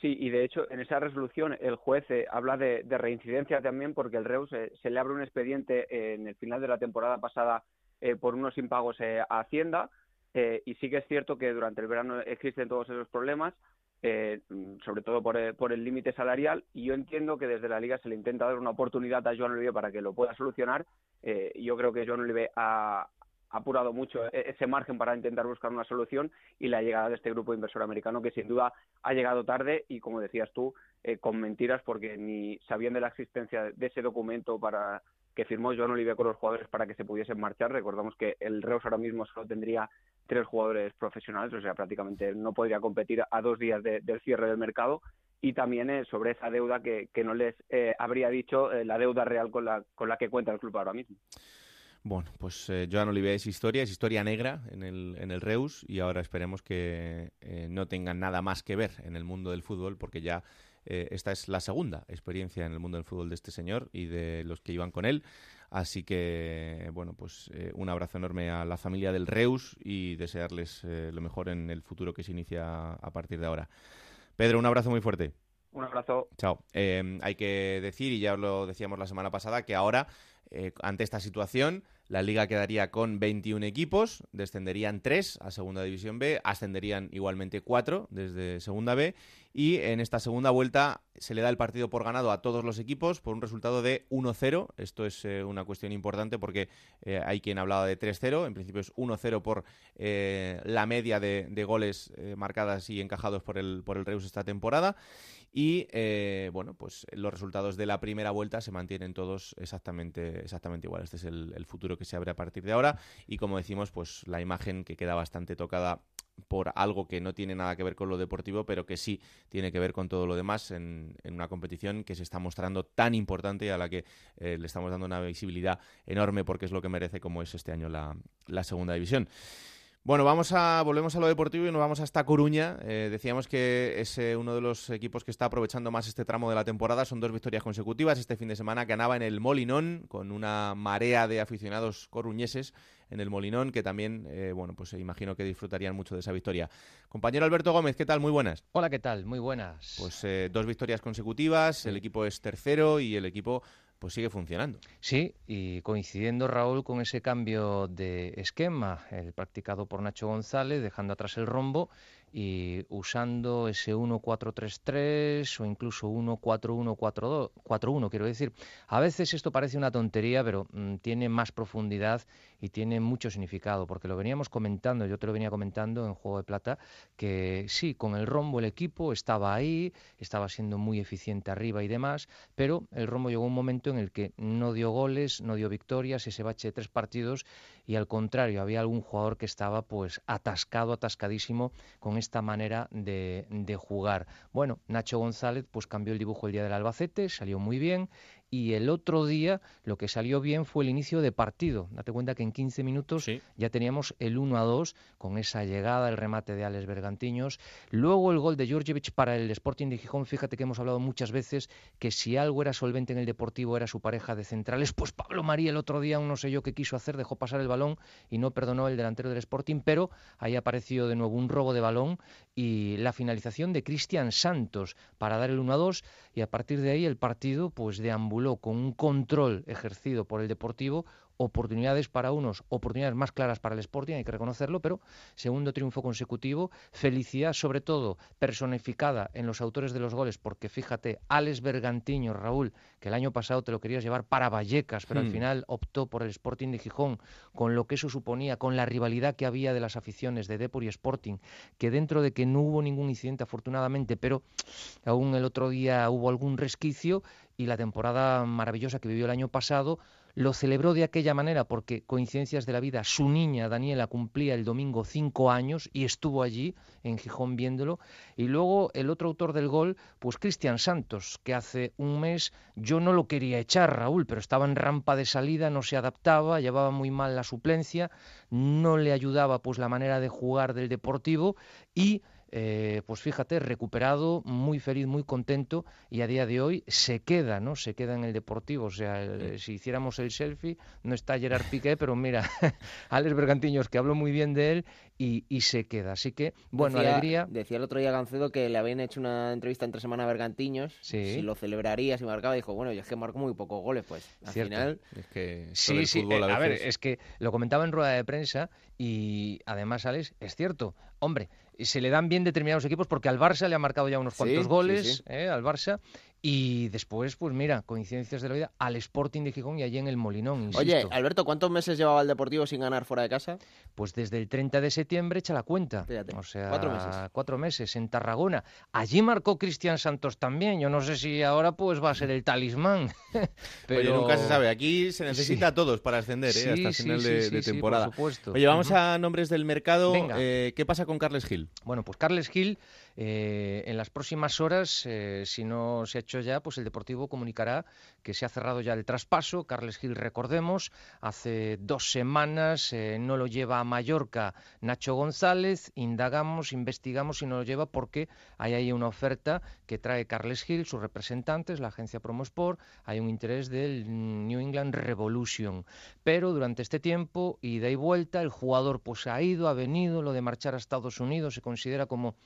Sí, y de hecho en esa resolución el juez eh, habla de, de reincidencia también porque el Reus se le abre un expediente en el final de la temporada pasada por unos impagos a Hacienda eh, y sí que es cierto que durante el verano existen todos esos problemas, eh, sobre todo por, eh, por el límite salarial y yo entiendo que desde la liga se le intenta dar una oportunidad a Joan Olive para que lo pueda solucionar. Eh, yo creo que Joan Olive ha, ha apurado mucho e- ese margen para intentar buscar una solución y la llegada de este grupo inversor americano que sin duda ha llegado tarde y como decías tú eh, con mentiras porque ni sabían de la existencia de ese documento para que firmó Joan Olive con los jugadores para que se pudiesen marchar. Recordamos que el Reus ahora mismo solo tendría tres jugadores profesionales, o sea, prácticamente no podría competir a dos días de- del cierre del mercado. Y también eh, sobre esa deuda que, que no les eh, habría dicho eh, la deuda real con la, con la que cuenta el club ahora mismo.
Bueno, pues eh, Joan Oliver es historia, es historia negra en el, en el Reus y ahora esperemos que no tengan nada más que ver en el mundo del fútbol porque ya eh, esta es la segunda experiencia en el mundo del fútbol de este señor y de los que iban con él. Así que, bueno, pues eh, un abrazo enorme a la familia del Reus y desearles eh, lo mejor en el futuro que se inicia a partir de ahora. Pedro, un abrazo muy fuerte.
Un abrazo.
Chao. Eh, hay que decir, y ya os lo decíamos la semana pasada, que ahora, eh, ante esta situación, la liga quedaría con 21 equipos, descenderían 3 a Segunda División B, ascenderían igualmente 4 desde Segunda B, y en esta segunda vuelta se le da el partido por ganado a todos los equipos por un resultado de 1-0. Esto es eh, una cuestión importante porque eh, hay quien hablaba de 3-0, en principio es 1-0 por eh, la media de, goles eh, marcadas y encajados por el, por el Reus esta temporada. Y bueno, pues los resultados de la primera vuelta se mantienen todos exactamente, exactamente igual. Este es el, el futuro que se abre a partir de ahora. Y como decimos, pues la imagen que queda bastante tocada por algo que no tiene nada que ver con lo deportivo, pero que sí tiene que ver con todo lo demás en, una competición que se está mostrando tan importante y a la que eh, le estamos dando una visibilidad enorme porque es lo que merece como es este año la, la segunda división. Bueno, vamos a, volvemos a lo deportivo y nos vamos hasta Coruña. Eh, decíamos que es eh, uno de los equipos que está aprovechando más este tramo de la temporada. Son dos victorias consecutivas. Este fin de semana ganaba en el Molinón con una marea de aficionados coruñeses en el Molinón que también, eh, bueno, pues imagino que disfrutarían mucho de esa victoria. Compañero Alberto Gómez, ¿qué tal? Muy buenas.
Hola, ¿qué tal? Muy buenas.
Pues eh, dos victorias consecutivas, el equipo es tercero y el equipo pues sigue funcionando.
Sí, y coincidiendo Raúl con ese cambio de esquema, el practicado por Nacho González, dejando atrás el rombo y usando ese 1-4-3-3 o incluso 1-4-1-4-1, quiero decir. A veces esto parece una tontería, pero mm, tiene más profundidad y tiene mucho significado, porque lo veníamos comentando, yo te lo venía comentando en Juego de Plata, que sí, con el rombo el equipo estaba ahí, estaba siendo muy eficiente arriba y demás, pero el rombo llegó un momento en el que no dio goles, no dio victorias, ese bache de tres partidos y al contrario, había algún jugador que estaba pues atascado, atascadísimo con esta manera de, de jugar. Bueno, Nacho González pues cambió el dibujo el día del Albacete, salió muy bien y el otro día lo que salió bien fue el inicio de partido. Date cuenta que en 15 minutos ya teníamos el 1 a 2 con esa llegada, el remate de Alex Bergantiños. Luego el gol de Georgievich para el Sporting de Gijón. Fíjate que hemos hablado muchas veces que si algo era solvente en el Deportivo era su pareja de centrales. Pues Pablo María el otro día, no sé yo qué quiso hacer, dejó pasar el balón y no perdonó el delantero del Sporting, pero ahí apareció de nuevo un robo de balón y la finalización de Cristian Santos para dar el 1 a 2 y a partir de ahí el partido pues deambuló con un control ejercido por el Deportivo oportunidades para unos, oportunidades más claras para el Sporting, hay que reconocerlo, pero segundo triunfo consecutivo, felicidad sobre todo personificada en los autores de los goles, porque fíjate, Alex Bergantiño, Raúl, que el año pasado te lo querías llevar para Vallecas, pero al
Hmm.
final optó por el Sporting de Gijón, con lo que eso suponía, con la rivalidad que había de las aficiones de Depor y Sporting, que dentro de que no hubo ningún incidente afortunadamente, pero aún el otro día hubo algún resquicio y la temporada maravillosa que vivió el año pasado lo celebró de aquella manera porque coincidencias de la vida, su niña Daniela cumplía el domingo cinco años y estuvo allí en Gijón viéndolo. Y luego el otro autor del gol, pues Cristian Santos, que hace un mes yo no lo quería echar, Raúl, pero estaba en rampa de salida, no se adaptaba, llevaba muy mal la suplencia, no le ayudaba pues la manera de jugar del Deportivo y eh, pues fíjate, recuperado, muy feliz, muy contento y a día de hoy se queda, ¿no? Se queda en el Deportivo. O sea, el- si hiciéramos el selfie, no está Gerard Piqué, pero mira, Alex Bergantiños, que habló muy bien de él y, y se queda. Así que, bueno,
decía,
alegría.
Decía el otro día Gancedo que le habían hecho una entrevista entre semana a Bergantiños.
Sí.
Si lo celebraría, si marcaba. Dijo, bueno, yo es que marco muy pocos goles, pues. Al
Cierto.
final.
Es que
Sí, sí,
fútbol
eh,
a
a ver, es que lo comentaba en rueda de prensa y además, Alex, es cierto, hombre, se le dan bien determinados equipos porque al Barça le ha marcado ya unos cuantos
sí,
goles,
sí.
eh, al Barça, y después, pues mira, coincidencias de la vida, al Sporting de Gijón y allí en el Molinón, insisto.
Oye, Alberto, ¿cuántos meses llevaba el Deportivo sin ganar fuera de casa?
Pues desde el 30 de septiembre echa la cuenta.
Fíjate,
o sea,
cuatro meses.
cuatro meses en Tarragona. Allí marcó Cristian Santos también. Yo no sé si ahora pues va a ser el talismán. Pero
Oye, nunca se sabe. Aquí se necesita
Sí.
a todos para ascender, ¿eh?
Sí,
hasta
sí,
final
sí,
de,
sí,
de
sí, por
temporada.
supuesto.
Oye, vamos a nombres del mercado.
Venga.
Eh, ¿Qué pasa con Carles Gil?
Bueno, pues Carles Gil, eh, en las próximas horas, eh, si no se ha hecho ya, pues el Deportivo comunicará que se ha cerrado ya el traspaso. Carles Gil, recordemos, hace dos semanas eh, no lo lleva a Mallorca Nacho González. Indagamos, investigamos y no lo lleva porque hay ahí una oferta que trae Carles Gil, sus representantes, la agencia Promosport. Hay un interés del New England Revolution. Pero durante este tiempo, ida y vuelta, el jugador pues ha ido, ha venido, lo de marchar a Estados Unidos se considera como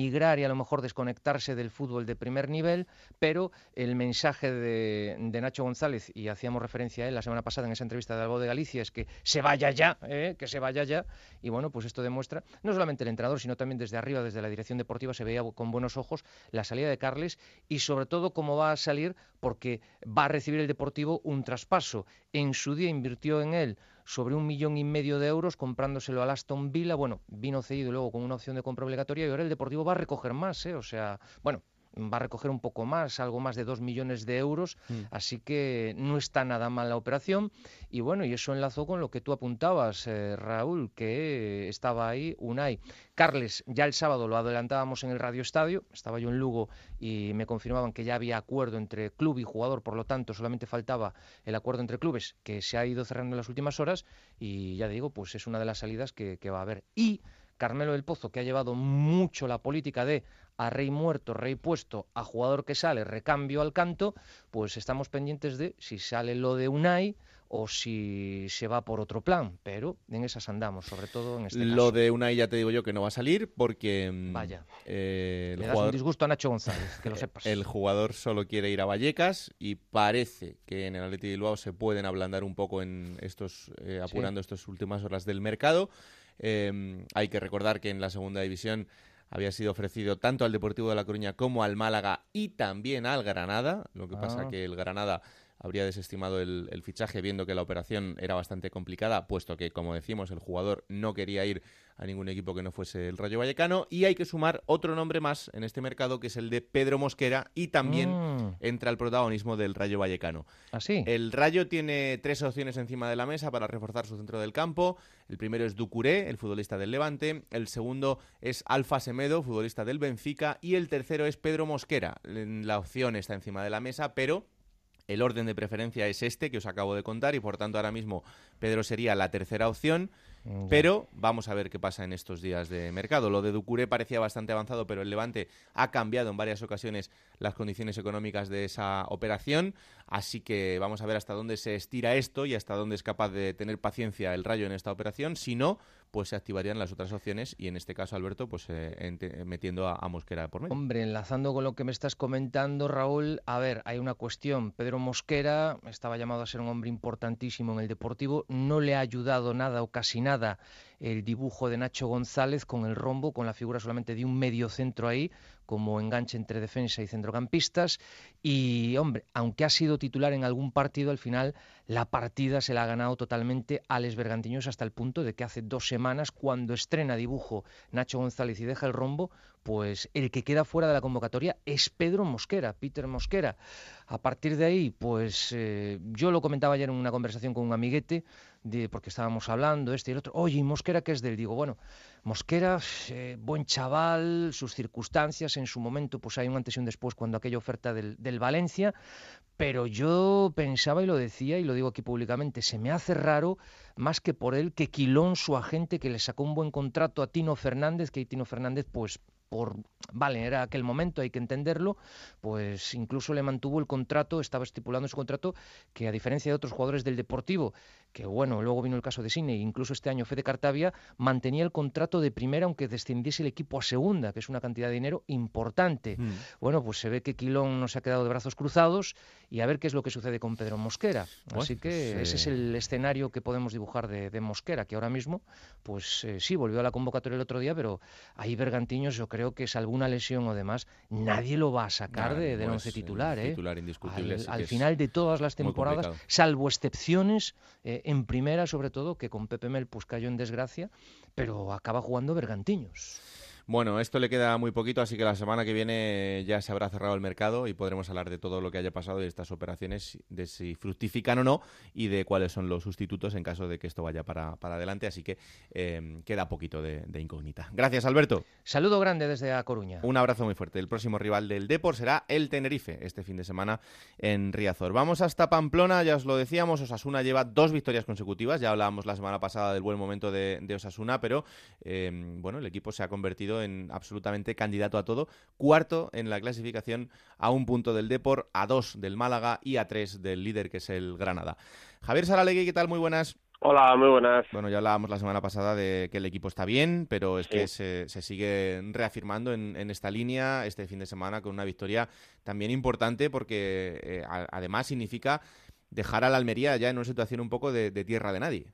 emigrar y a lo mejor desconectarse del fútbol de primer nivel, pero el mensaje de, de Nacho González, y hacíamos referencia a él la semana pasada en esa entrevista de Albo de Galicia, es que se vaya ya, ¿eh? que se vaya ya, y bueno, pues esto demuestra, no solamente el entrenador, sino también desde arriba, desde la dirección deportiva, se veía con buenos ojos la salida de Carles y sobre todo cómo va a salir, porque va a recibir el Deportivo un traspaso. En su día invirtió en él sobre un millón y medio de euros comprándoselo al Aston Villa. Bueno, vino cedido luego con una opción de compra obligatoria y ahora el Deportivo va a recoger más, ¿eh? O sea, bueno, va a recoger un poco más, algo más de dos millones de euros,
Mm.
así que no está nada mal la operación. Y bueno, y eso enlazó con lo que tú apuntabas, eh, Raúl, que estaba ahí Unai. Carles, ya el sábado lo adelantábamos en el Radio Estadio, estaba yo en Lugo y me confirmaban que ya había acuerdo entre club y jugador, por lo tanto solamente faltaba el acuerdo entre clubes, que se ha ido cerrando en las últimas horas y ya digo, pues es una de las salidas que, que va a haber. Y Carmelo del Pozo, que ha llevado mucho la política de a rey muerto, rey puesto, a jugador que sale, recambio al canto, pues estamos pendientes de si sale lo de Unai o si se va por otro plan, pero en esas andamos, sobre todo en este
Lo
caso.
de Unai ya te digo yo que no va a salir porque mm,
Vaya.
eh, el
Le das
jugador-
un disgusto a Nacho González, que lo sepas.
El jugador solo quiere ir a Vallecas y parece que en el Atleti de Bilbao se pueden ablandar un poco en estos eh, apurando estas últimas horas del mercado. Eh, hay que recordar que en la segunda división había sido ofrecido tanto al Deportivo de La Coruña como al Málaga y también al Granada. Lo que pasa
Ah.
que el Granada habría desestimado el, el fichaje viendo que la operación era bastante complicada, puesto que, como decimos, el jugador no quería ir a ningún equipo que no fuese el Rayo Vallecano. Y hay que sumar otro nombre más en este mercado, que es el de Pedro Mosquera, y también
Mm.
entra el protagonismo del Rayo Vallecano.
¿Así?
El Rayo tiene tres opciones encima de la mesa para reforzar su centro del campo. El primero es Ducuré, el futbolista del Levante. El segundo es Alfa Semedo, futbolista del Benfica. Y el tercero es Pedro Mosquera. La opción está encima de la mesa, pero el orden de preferencia es este que os acabo de contar y por tanto ahora mismo Pedro sería la tercera opción.
Ya.
Pero vamos a ver qué pasa en estos días de mercado. Lo de Ducuré parecía bastante avanzado, pero el Levante ha cambiado en varias ocasiones las condiciones económicas de esa operación. Así que vamos a ver hasta dónde se estira esto y hasta dónde es capaz de tener paciencia el Rayo en esta operación. Si no, pues se activarían las otras opciones y en este caso, Alberto, pues eh, ente- metiendo a, a Mosquera por medio.
Hombre, enlazando con lo que me estás comentando, Raúl, a ver, hay una cuestión. Pedro Mosquera estaba llamado a ser un hombre importantísimo en el Deportivo. No le ha ayudado nada o casi nada el dibujo de Nacho González con el rombo, con la figura solamente de un medio centro ahí, como enganche entre defensa y centrocampistas. Y, hombre, aunque ha sido titular en algún partido, al final la partida se la ha ganado totalmente a Les Bergantiños hasta el punto de que hace dos semanas, cuando estrena dibujo Nacho González y deja el rombo, pues el que queda fuera de la convocatoria es Pedro Mosquera, Peter Mosquera. A partir de ahí, pues eh, yo lo comentaba ayer en una conversación con un amiguete, de, porque estábamos hablando este y el otro, oye, ¿y Mosquera qué es del? Digo, bueno, Mosquera, eh, buen chaval, sus circunstancias, en su momento, pues hay un antes y un después cuando aquella oferta del, Valencia, pero yo pensaba y lo decía y lo digo aquí públicamente, se me hace raro más que por él que Quilón, su agente, que le sacó un buen contrato a Tino Fernández, que Tino Fernández, pues por, vale, era aquel momento, hay que entenderlo, pues incluso le mantuvo el contrato, estaba estipulando su contrato que a diferencia de otros jugadores del Deportivo, que bueno, luego vino el caso de Cine, incluso este año Fede Cartavia mantenía el contrato de primera aunque descendiese el equipo a segunda, que es una cantidad de dinero importante.
Mm.
Bueno, pues se ve que Quilón no se ha quedado de brazos cruzados y a ver qué es lo que sucede con Pedro Mosquera.
Bueno,
Así que
pues,
ese es
eh,
el escenario que podemos dibujar de, de Mosquera, que ahora mismo, pues eh, sí, volvió a la convocatoria el otro día, pero ahí Bergantiños yo creo que salvo una lesión o demás, nadie lo va a sacar de, del
no
once
es,
titular. ¿eh?
titular indiscutible,
Al,
es
final de todas las temporadas, salvo excepciones, eh, en primera sobre todo, que con Pepe Mel pues cayó en desgracia, pero acaba jugando Bergantiños.
Bueno, esto le queda muy poquito, así que la semana que viene ya se habrá cerrado el mercado y podremos hablar de todo lo que haya pasado y de estas operaciones, de si fructifican o no y de cuáles son los sustitutos en caso de que esto vaya para, para adelante. Así que eh, queda poquito de, de incógnita. Gracias, Alberto.
Saludo grande desde A Coruña.
Un abrazo muy fuerte. El próximo rival del Depor será el Tenerife este fin de semana en Riazor. Vamos hasta Pamplona, ya os lo decíamos, Osasuna lleva dos victorias consecutivas. Ya hablábamos la semana pasada del buen momento de, de Osasuna, pero eh, bueno, el equipo se ha convertido en absolutamente candidato a todo. Cuarto en la clasificación a un punto del Depor, a dos del Málaga y a tres del líder que es el Granada. Javier Saralegui, ¿qué tal? Muy buenas.
Hola, muy buenas.
Bueno, ya hablábamos la semana pasada de que el equipo está bien, pero es
Sí.
que se, se sigue reafirmando en, en esta línea este fin de semana con una victoria también importante porque eh, a- además significa dejar a la Almería ya en una situación un poco de, de tierra de nadie.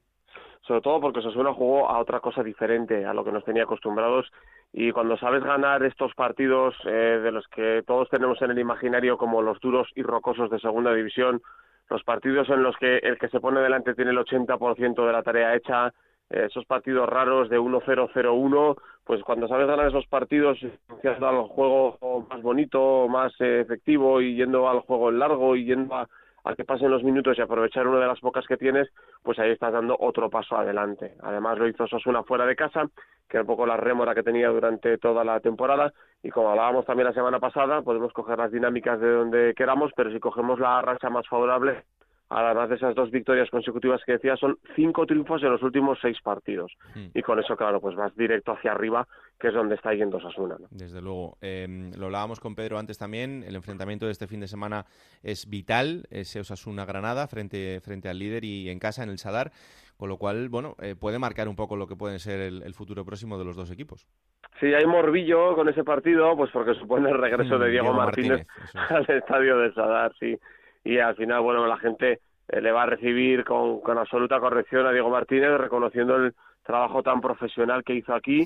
Sobre todo porque Osasuna jugó a otra cosa diferente a lo que nos tenía acostumbrados. Y cuando sabes ganar estos partidos eh, de los que todos tenemos en el imaginario como los duros y rocosos de segunda división, los partidos en los que el que se pone delante tiene el 80% de la tarea hecha, eh, esos partidos raros de 1-0-0-1, pues cuando sabes ganar esos partidos al juego más bonito, más eh, efectivo y yendo al juego largo y yendo a, a que pasen los minutos y aprovechar una de las pocas que tienes, pues ahí estás dando otro paso adelante. Además lo hizo Sosuna fuera de casa, que era un poco la rémora que tenía durante toda la temporada, y como hablábamos también la semana pasada, podemos coger las dinámicas de donde queramos, pero si cogemos la racha más favorable, además de esas dos victorias consecutivas que decía, son cinco triunfos en los últimos seis partidos.
Hmm.
Y con eso, claro, pues vas directo hacia arriba, que es donde está yendo Osasuna. ¿no?
Desde luego. Eh, lo hablábamos con Pedro antes también. El enfrentamiento de este fin de semana es vital. Ese Osasuna-Granada frente, frente al líder y en casa, en el Sadar. Con lo cual, bueno, eh, puede marcar un poco lo que puede ser el, el futuro próximo de los dos equipos.
Sí, hay morbillo con ese partido, pues porque supone el regreso
Mm,
de Diego,
Diego
Martínez,
Martínez, eso es.
al estadio de Sadar, sí. Y al final, bueno, la gente eh, le va a recibir con, con absoluta corrección a Diego Martínez, reconociendo el trabajo tan profesional que hizo aquí,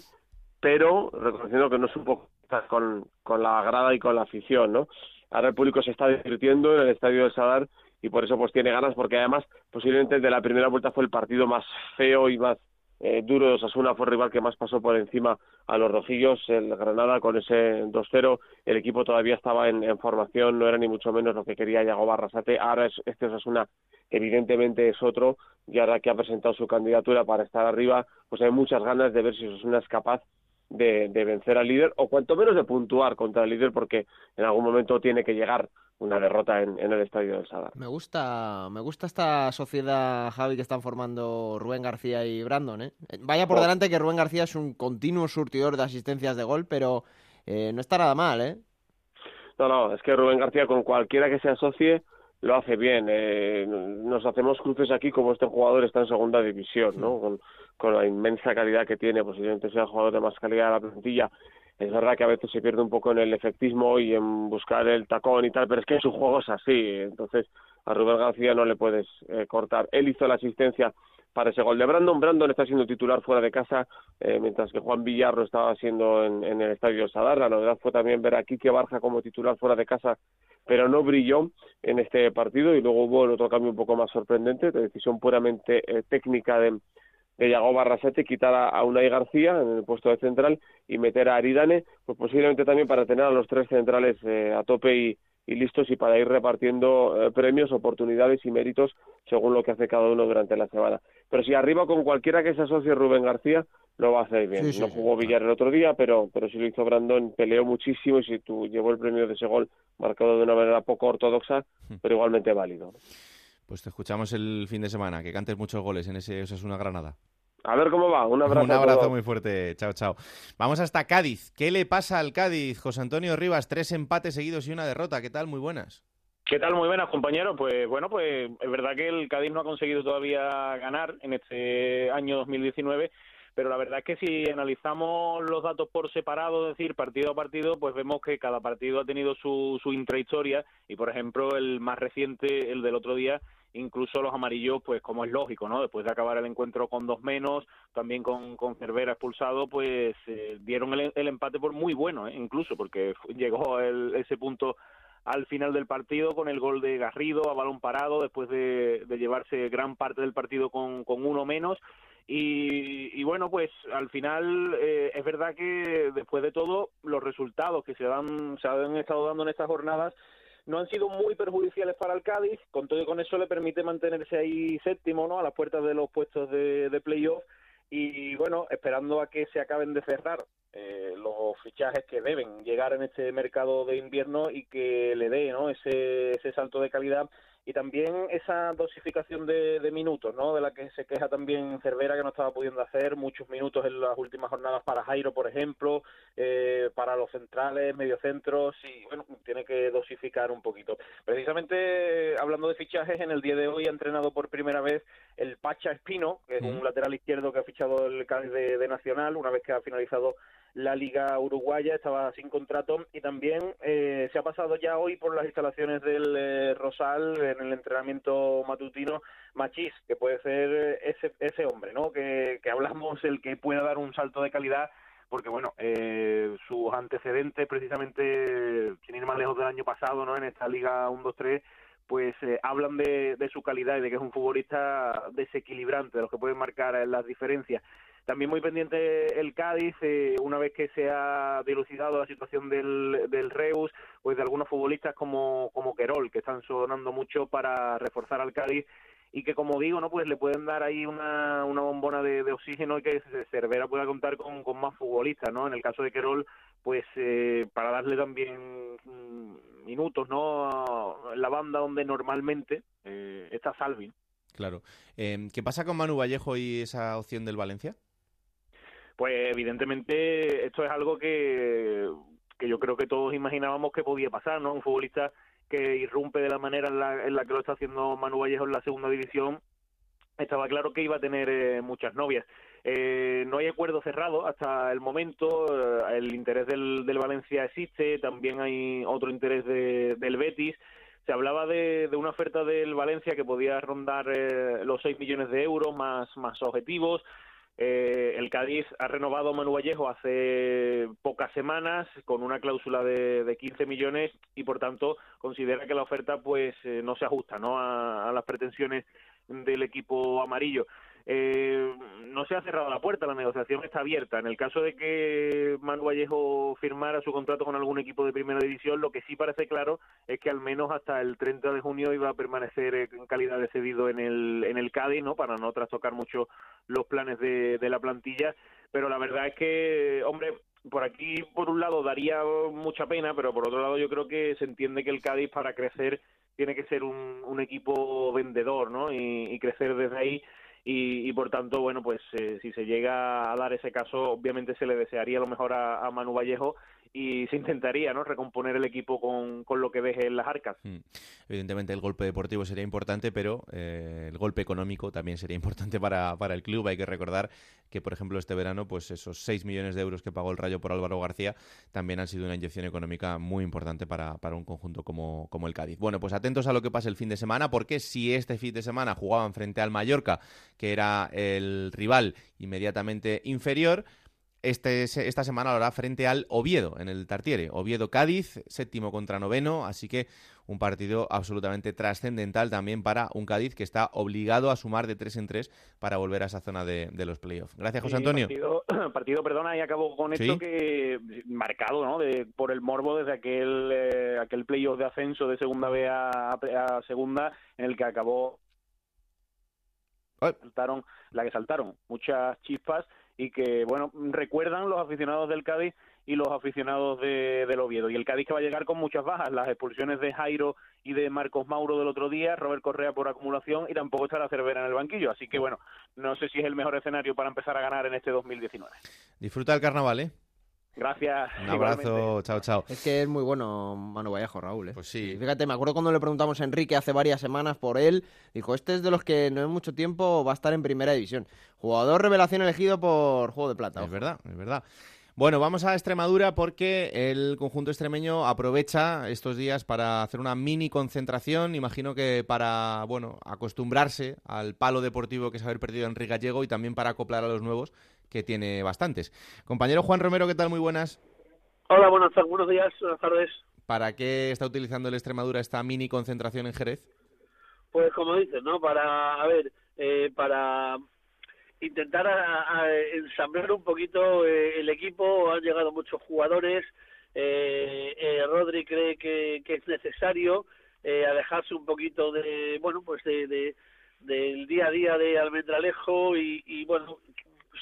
pero reconociendo que no supo contar con, con la grada y con la afición, ¿no? Ahora el público se está divirtiendo en el estadio de Sadar y por eso pues tiene ganas, porque además posiblemente de la primera vuelta fue el partido más feo y más eh, duro Osasuna, fue el rival que más pasó por encima a los rojillos, el Granada con ese 2-0, el equipo todavía estaba en, en formación, no era ni mucho menos lo que quería Yago Barrasate, ahora es, este Osasuna evidentemente es otro, y ahora que ha presentado su candidatura para estar arriba, pues hay muchas ganas de ver si Osasuna es capaz de, de vencer al líder, o cuanto menos de puntuar contra el líder, porque en algún momento tiene que llegar una derrota en, en el estadio del Sadar.
Me gusta, me gusta esta sociedad, Javi, que están formando Rubén García y Brandon. ¿eh? Vaya por
Oh.
delante que Rubén García es un continuo surtidor de asistencias de gol, pero eh, no está nada mal, ¿eh?
No, no, es que Rubén García con cualquiera que se asocie lo hace bien. Eh, nos hacemos cruces aquí como este jugador está en segunda división, ¿no? Con, con la inmensa calidad que tiene, posiblemente sea el jugador de más calidad de la plantilla. Es verdad que a veces se pierde un poco en el efectismo y en buscar el tacón y tal, pero es que su juego es así. Entonces a Rubén García no le puedes eh, cortar. Él hizo la asistencia para ese gol de Brandon. Brandon está siendo titular fuera de casa, eh, mientras que Juan Villarro estaba siendo en, en el estadio Sadar. La novedad fue también ver a Quique Barja como titular fuera de casa, pero no brilló en este partido. Y luego hubo el otro cambio un poco más sorprendente, de decisión puramente eh, técnica de, de Yago Barrasete, quitar a, a Unai García en el puesto de central y meter a Aridane, pues posiblemente también para tener a los tres centrales eh, a tope y, y listos y para ir repartiendo eh, premios, oportunidades y méritos según lo que hace cada uno durante la semana. Pero si arriba con cualquiera que se asocie Rubén García, lo va a hacer bien.
Sí, sí,
no
sí,
jugó Villar el otro día, pero, pero sí lo hizo Brandon, peleó muchísimo y si tú llevó el premio de ese gol marcado de una manera poco ortodoxa, pero igualmente válido.
Pues te escuchamos el fin de semana, que cantes muchos goles en ese Osasuna Granada.
A ver cómo va, un abrazo.
Un abrazo muy fuerte, chao, chao. Vamos hasta Cádiz. ¿Qué le pasa al Cádiz? José Antonio Rivas, tres empates seguidos y una derrota. ¿Qué tal? Muy buenas.
¿Qué tal? Muy buenas, compañeros. Pues bueno, pues es verdad que el Cádiz no ha conseguido todavía ganar en este año 2019, pero la verdad es que si analizamos los datos por separado, es decir, partido a partido, pues vemos que cada partido ha tenido su, su intrahistoria y, por ejemplo, el más reciente, el del otro día, incluso los amarillos, pues como es lógico, ¿no? Después de acabar el encuentro con dos menos, también con, con Cervera expulsado, pues eh, dieron el, el empate por muy bueno, ¿eh? incluso, porque llegó el- ese punto al final del partido con el gol de Garrido a balón parado después de, de llevarse gran parte del partido con, con uno menos y, y bueno pues al final eh, es verdad que después de todo los resultados que se dan se han estado dando en estas jornadas no han sido muy perjudiciales para el Cádiz, con todo y con eso le permite mantenerse ahí séptimo, ¿no? A las puertas de los puestos de, de playoff y bueno, esperando a que se acaben de cerrar eh, los fichajes que deben llegar en este mercado de invierno y que le dé, ¿no? Ese, ese salto de calidad y también esa dosificación de, de minutos, ¿no? De la que se queja también Cervera que no estaba pudiendo hacer muchos minutos en las últimas jornadas para Jairo, por ejemplo, eh, para los centrales, mediocentros y bueno, tiene que dosificar un poquito. Precisamente hablando de fichajes, en el día de hoy ha entrenado por primera vez el Pacha Espino, que es un lateral izquierdo que ha fichado el Cádiz de, de Nacional una vez que ha finalizado la Liga Uruguaya, estaba sin contrato y también eh, se ha pasado ya hoy por las instalaciones del eh, Rosal en el entrenamiento matutino Machís, que puede ser eh, ese, ese hombre, ¿no? Que, que hablamos, el que pueda dar un salto de calidad porque bueno, eh, sus antecedentes precisamente, sin ir más lejos del año pasado, ¿no? En esta Liga 1-2-3, pues eh, hablan de, de su calidad y de que es un futbolista desequilibrante, de los que pueden marcar eh, las diferencias. También muy pendiente el Cádiz, eh, una vez que se ha dilucidado la situación del, del Reus, pues de algunos futbolistas como, como Querol, que están sonando mucho para reforzar al Cádiz y que como digo, ¿no? Pues le pueden dar ahí una, una bombona de, oxígeno y que Cervera pueda contar con, con más futbolistas, ¿no? En el caso de Querol, pues eh, para darle también mm, minutos, ¿no? En la banda donde normalmente eh, está Salvin.
Claro. Eh, ¿Qué pasa con Manu Vallejo y esa opción del Valencia?
Pues evidentemente esto es algo que, que yo creo que todos imaginábamos que podía pasar, ¿no? Un futbolista que irrumpe de la manera en la, en la que lo está haciendo Manu Vallejo en la segunda división, estaba claro que iba a tener eh, muchas novias. Eh, no hay acuerdo cerrado hasta el momento, eh, el interés del, del, Valencia existe, también hay otro interés del Betis. Se hablaba de, de, una oferta del Valencia que podía rondar los 6 millones de euros más, más objetivos. Eh, el Cádiz ha renovado a Manu Vallejo hace pocas semanas con una cláusula de, de 15 millones y por tanto considera que la oferta pues eh, no se ajusta ¿no? a, las pretensiones del equipo amarillo. Eh, no se ha cerrado la puerta, la negociación está abierta. En el caso de que Manu Vallejo firmara su contrato con algún equipo de primera división, lo que sí parece claro es que al menos hasta el 30 de junio iba a permanecer en calidad de cedido en el, en el Cádiz, ¿no? Para no trastocar mucho los planes de, de la plantilla. Pero la verdad es que, hombre, por aquí, por un lado, daría mucha pena, pero por otro lado, yo creo que se entiende que el Cádiz, para crecer, tiene que ser un, un equipo vendedor, ¿no? y crecer desde ahí y, por tanto, bueno, pues eh, si se llega a dar ese caso, obviamente se le desearía lo mejor a Manu Vallejo y se intentaría ¿no? recomponer el equipo con, con lo que deje en las arcas. Mm.
Evidentemente el golpe deportivo sería importante, pero eh, el golpe económico también sería importante para, para, el club. Hay que recordar que, por ejemplo, este verano, pues esos 6 millones de euros que pagó el Rayo por Álvaro García también han sido una inyección económica muy importante para, para un conjunto como, como el Cádiz. Bueno, pues atentos a lo que pase el fin de semana, porque si este fin de semana jugaban frente al Mallorca, que era el rival inmediatamente inferior, este, esta semana lo hará frente al Oviedo en el Tartiere. Oviedo-Cádiz, séptimo contra noveno, así que un partido absolutamente trascendental también para un Cádiz que está obligado a sumar de tres en tres para volver a esa zona de, los playoffs. Gracias, José Antonio.
Partido, partido, perdona, y acabo con esto que marcado ¿no? de, por el morbo desde aquel, eh, aquel playoff de ascenso de segunda B a, a segunda, en el que acabó saltaron, la que saltaron muchas chispas y que, bueno, recuerdan los aficionados del Cádiz y los aficionados de, del Oviedo. Y el Cádiz que va a llegar con muchas bajas, las expulsiones de Jairo y de Marcos Mauro del otro día, Robert Correa por acumulación y tampoco estará Cervera en el banquillo. Así que, bueno, no sé si es el mejor escenario para empezar a ganar en este 2019.
Disfruta el carnaval, ¿eh?
Gracias.
Un abrazo, chao, chao.
Es que es muy bueno Manu Vallejo, Raúl. ¿eh?
Pues sí.
Fíjate, me acuerdo cuando le preguntamos a Enrique hace varias semanas por él, dijo, este es de los que no en mucho tiempo va a estar en primera división. Jugador revelación elegido por Juego de Plata.
Es verdad, es verdad. Bueno, vamos a Extremadura porque el conjunto extremeño aprovecha estos días para hacer una mini concentración, imagino que para, bueno, acostumbrarse al palo deportivo que es haber perdido Enrique Gallego y también para acoplar a los nuevos que tiene bastantes. Compañero Juan Romero, ¿qué tal? Muy buenas.
Hola, buenas, buenos días, buenas tardes.
¿Para qué está utilizando el Extremadura esta mini concentración en Jerez?
Pues como dices, ¿no? Para, a ver, eh, para intentar ensamblar un poquito eh, el equipo, han llegado muchos jugadores, eh, eh Rodri cree que, es necesario alejarse un poquito de, bueno, pues de, de del día a día de Almendralejo y, y bueno,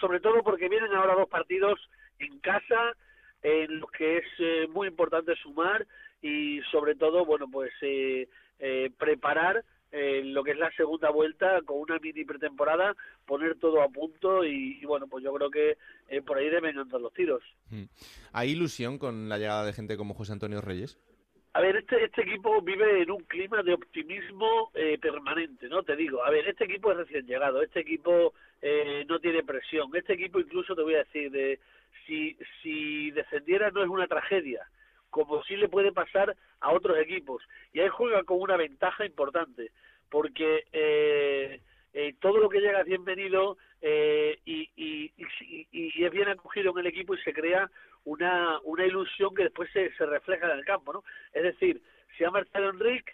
sobre todo porque vienen ahora dos partidos en casa en los que es eh, muy importante sumar y sobre todo bueno pues eh, preparar lo que es la segunda vuelta con una mini pretemporada poner todo a punto y, bueno pues yo creo que por ahí deben andar los tiros
mm. hay ilusión con la llegada de gente como José Antonio Reyes
a ver, este, este equipo vive en un clima de optimismo permanente, ¿no? Te digo, a ver, este equipo es recién llegado, este equipo eh, no tiene presión. Este equipo incluso te voy a decir, de, si, si descendiera no es una tragedia, como sí le puede pasar a otros equipos. Y ahí juega con una ventaja importante, porque eh, eh, todo lo que llega es bienvenido eh, y, y, y, es bien acogido en el equipo y se crea una, una ilusión que después se, se refleja en el campo. ¿no? Es decir, se ha marchado Enrique,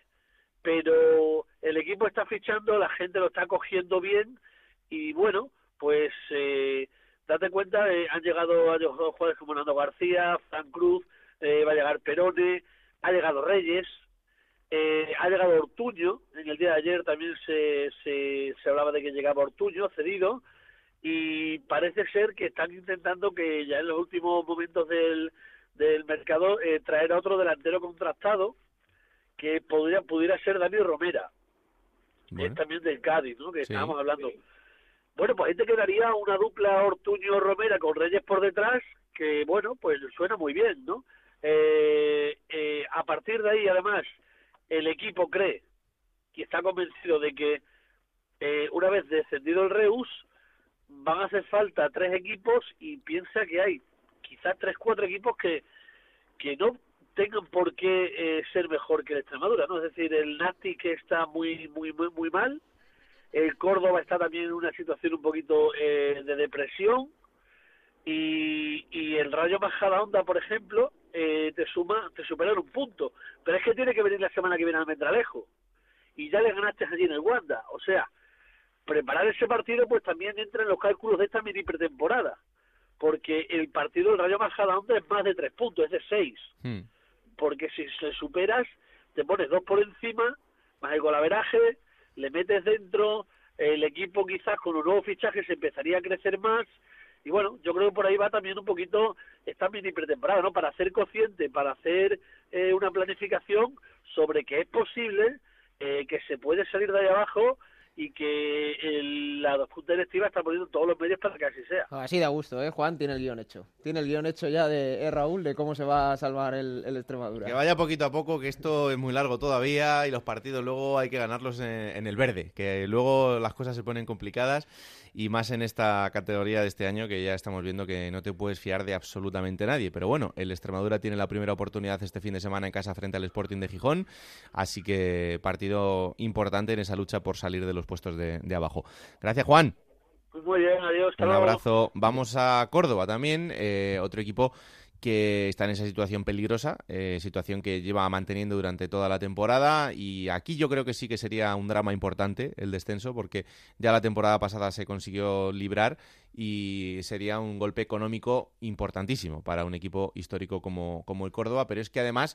pero el equipo está fichando, la gente lo está cogiendo bien y bueno, pues eh, date cuenta, eh, han llegado a los jugadores como Nando García, Frank Cruz, eh, va a llegar Perone, ha llegado Reyes, Eh, ha llegado Ortuño, en el día de ayer también se, se, se hablaba de que llegaba Ortuño, cedido, y parece ser que están intentando que ya en los últimos momentos del, del mercado eh, traer a otro delantero contrastado que podría, pudiera ser Dani Romera, que es también del Cádiz, ¿no? que estábamos hablando. Bueno, pues ahí te quedaría una dupla Ortuño-Romera con Reyes por detrás, que bueno, pues suena muy bien, ¿no? Eh, eh, a partir de ahí, además, el equipo cree y está convencido de que eh, una vez descendido el Reus, van a hacer falta tres equipos y piensa que hay quizás tres, cuatro equipos que, que no tengan por qué eh, ser mejor que el Extremadura, ¿no? Es decir, el Nati que está muy, muy, muy, muy mal, el Córdoba está también en una situación un poquito eh, de depresión y, y el Rayo Majadahonda, por ejemplo, eh, te suma, te supera en un punto, pero es que tiene que venir la semana que viene al Metralejo y ya le ganaste allí en el Wanda, o sea, preparar ese partido pues también entra en los cálculos de esta mini pretemporada porque el partido del Rayo Majadahonda es más de tres puntos, es de seis.
Hmm.
Porque si se superas, te pones dos por encima, más el golaveraje, le metes dentro, el equipo quizás con un nuevo fichaje se empezaría a crecer más. Y bueno, yo creo que por ahí va también un poquito esta mini pretemporada, ¿no? Para ser consciente, para hacer eh, una planificación sobre que es posible, eh, que se puede salir de ahí abajo y que el, la Junta Directiva está poniendo todos los medios para que así sea.
Así da gusto, ¿eh? Juan tiene el guion hecho. Tiene el guion hecho ya de eh, Raúl de cómo se va a salvar el, el, Extremadura.
Que vaya poquito a poco, que esto es muy largo todavía y los partidos luego hay que ganarlos en, en el verde, que luego las cosas se ponen complicadas y más en esta categoría de este año que ya estamos viendo que no te puedes fiar de absolutamente nadie. Pero bueno, el Extremadura tiene la primera oportunidad este fin de semana en casa frente al Sporting de Gijón, así que partido importante en esa lucha por salir de los puestos de, de abajo. Gracias, Juan.
Pues muy bien, adiós.
Un abrazo. Vamos a Córdoba también, eh, otro equipo que está en esa situación peligrosa, eh, situación que lleva manteniendo durante toda la temporada y aquí yo creo que sí que sería un drama importante el descenso porque ya la temporada pasada se consiguió librar y sería un golpe económico importantísimo para un equipo histórico como, como el Córdoba, pero es que además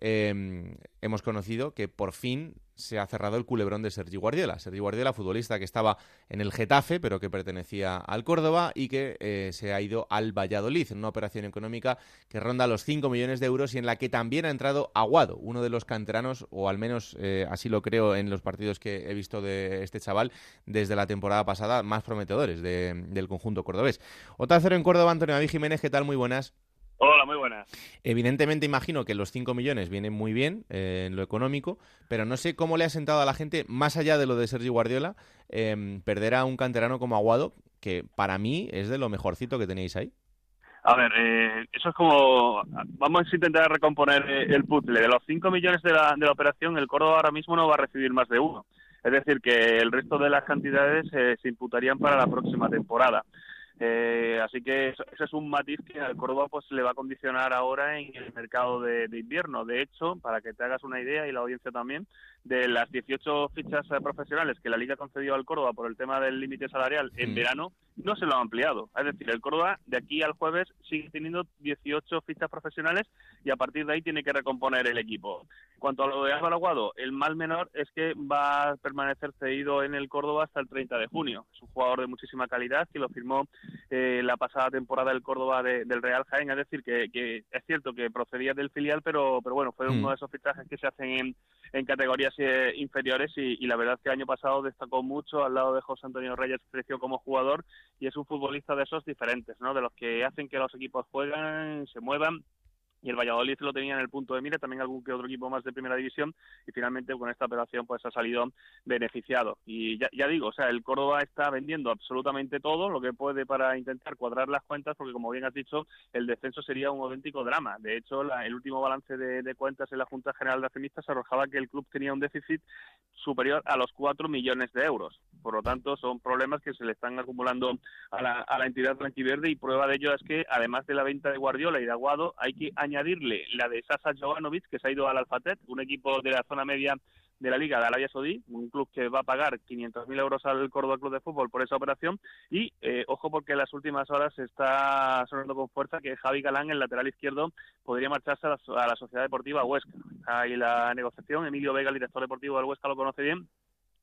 eh, hemos conocido que por fin se ha cerrado el culebrón de Sergi Guardiola. Sergi Guardiola, futbolista que estaba en el Getafe, pero que pertenecía al Córdoba y que eh, se ha ido al Valladolid en una operación económica que ronda los 5 millones de euros y en la que también ha entrado Aguado, uno de los canteranos, o al menos eh, así lo creo en los partidos que he visto de este chaval desde la temporada pasada, más prometedores de, del conjunto cordobés. Otra cero en Córdoba, Antonio David Jiménez, ¿qué tal? Muy buenas.
Hola, muy buenas.
Evidentemente imagino que los 5 millones vienen muy bien eh, en lo económico, pero no sé cómo le ha sentado a la gente, más allá de lo de Sergio Guardiola, eh, perder a un canterano como Aguado, que para mí es de lo mejorcito que tenéis ahí.
A ver, eh, eso es como. Vamos a intentar recomponer eh, el puzzle. De los 5 millones de la, de la operación, el Córdoba ahora mismo no va a recibir más de uno. Es decir, que el resto de las cantidades eh, se imputarían para la próxima temporada. Eh, así que ese es un matiz que al Córdoba pues le va a condicionar ahora en el mercado de, de, invierno. De hecho, para que te hagas una idea y la audiencia también, de las 18 fichas eh, profesionales que la Liga concedió al Córdoba por el tema del límite salarial en
Mm.
verano, no se lo ha ampliado. Es decir, el Córdoba de aquí al jueves sigue teniendo 18 fichas profesionales y a partir de ahí tiene que recomponer el equipo. En cuanto a lo de Álvaro Aguado, el mal menor es que va a permanecer cedido en el Córdoba hasta el 30 de junio. Es un jugador de muchísima calidad que lo firmó eh, la pasada temporada el Córdoba de- del Real Jaén. Es decir, que, que es cierto que procedía del filial, pero, pero bueno, fue
Mm.
uno de esos fichajes que se hacen en, en categorías eh, inferiores y, la verdad es que el año pasado destacó mucho al lado de José Antonio Reyes, creció como jugador y es un futbolista de esos diferentes, ¿no? De los que hacen que los equipos juegan, se muevan y el Valladolid lo tenía en el punto de mira, también algún que otro equipo más de primera división y finalmente con esta operación pues ha salido beneficiado y ya, digo, o sea, el Córdoba está vendiendo absolutamente todo lo que puede para intentar cuadrar las cuentas porque como bien has dicho, el descenso sería un auténtico drama. De hecho, la- el último balance de, cuentas en la Junta General de Accionistas arrojaba que el club tenía un déficit superior a los 4 millones de euros. Por lo tanto, son problemas que se le están acumulando a la, entidad blanquiverde y prueba de ello es que, además de la venta de Guardiola y de Aguado, hay que añadirle la de Sasa Jovanovic, que se ha ido al Alfatet, un equipo de la zona media de la Liga de Arabia Saudí, un club que va a pagar 500.000 euros al Córdoba Club de Fútbol por esa operación. Y eh, ojo porque en las últimas horas está sonando con fuerza que Javi Galán, el lateral izquierdo, podría marcharse a la, a la Sociedad Deportiva Huesca. Ahí la negociación, Emilio Vega, el director deportivo del Huesca, lo conoce bien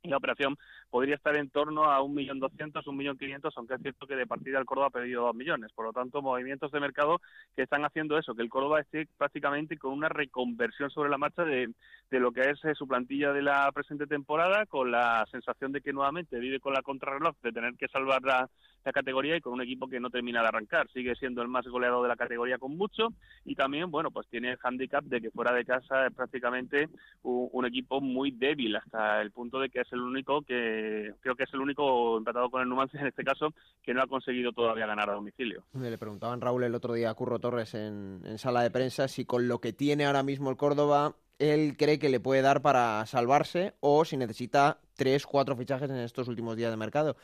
y la operación podría estar en torno a un millón doscientos, un millón quinientos, aunque es cierto que de partida el Córdoba ha pedido dos millones. Por lo tanto, movimientos de mercado que están haciendo eso, que el Córdoba esté prácticamente con una reconversión sobre la marcha de, de lo que es eh, su plantilla de la presente temporada, con la sensación de que nuevamente vive con la contrarreloj de tener que salvar la, la categoría y con un equipo que no termina de arrancar. Sigue siendo el más goleado de la categoría con mucho y también, bueno, pues tiene el hándicap de que fuera de casa es prácticamente un, un equipo muy débil hasta el punto de que es el único que creo que es el único empatado con el Numancia en este caso que no ha conseguido todavía ganar a domicilio.
Le preguntaban Raúl el otro día a Curro Torres en, en sala de prensa si con lo que tiene ahora mismo el Córdoba él cree que le puede dar para salvarse o si necesita tres, cuatro fichajes en estos últimos días de mercado.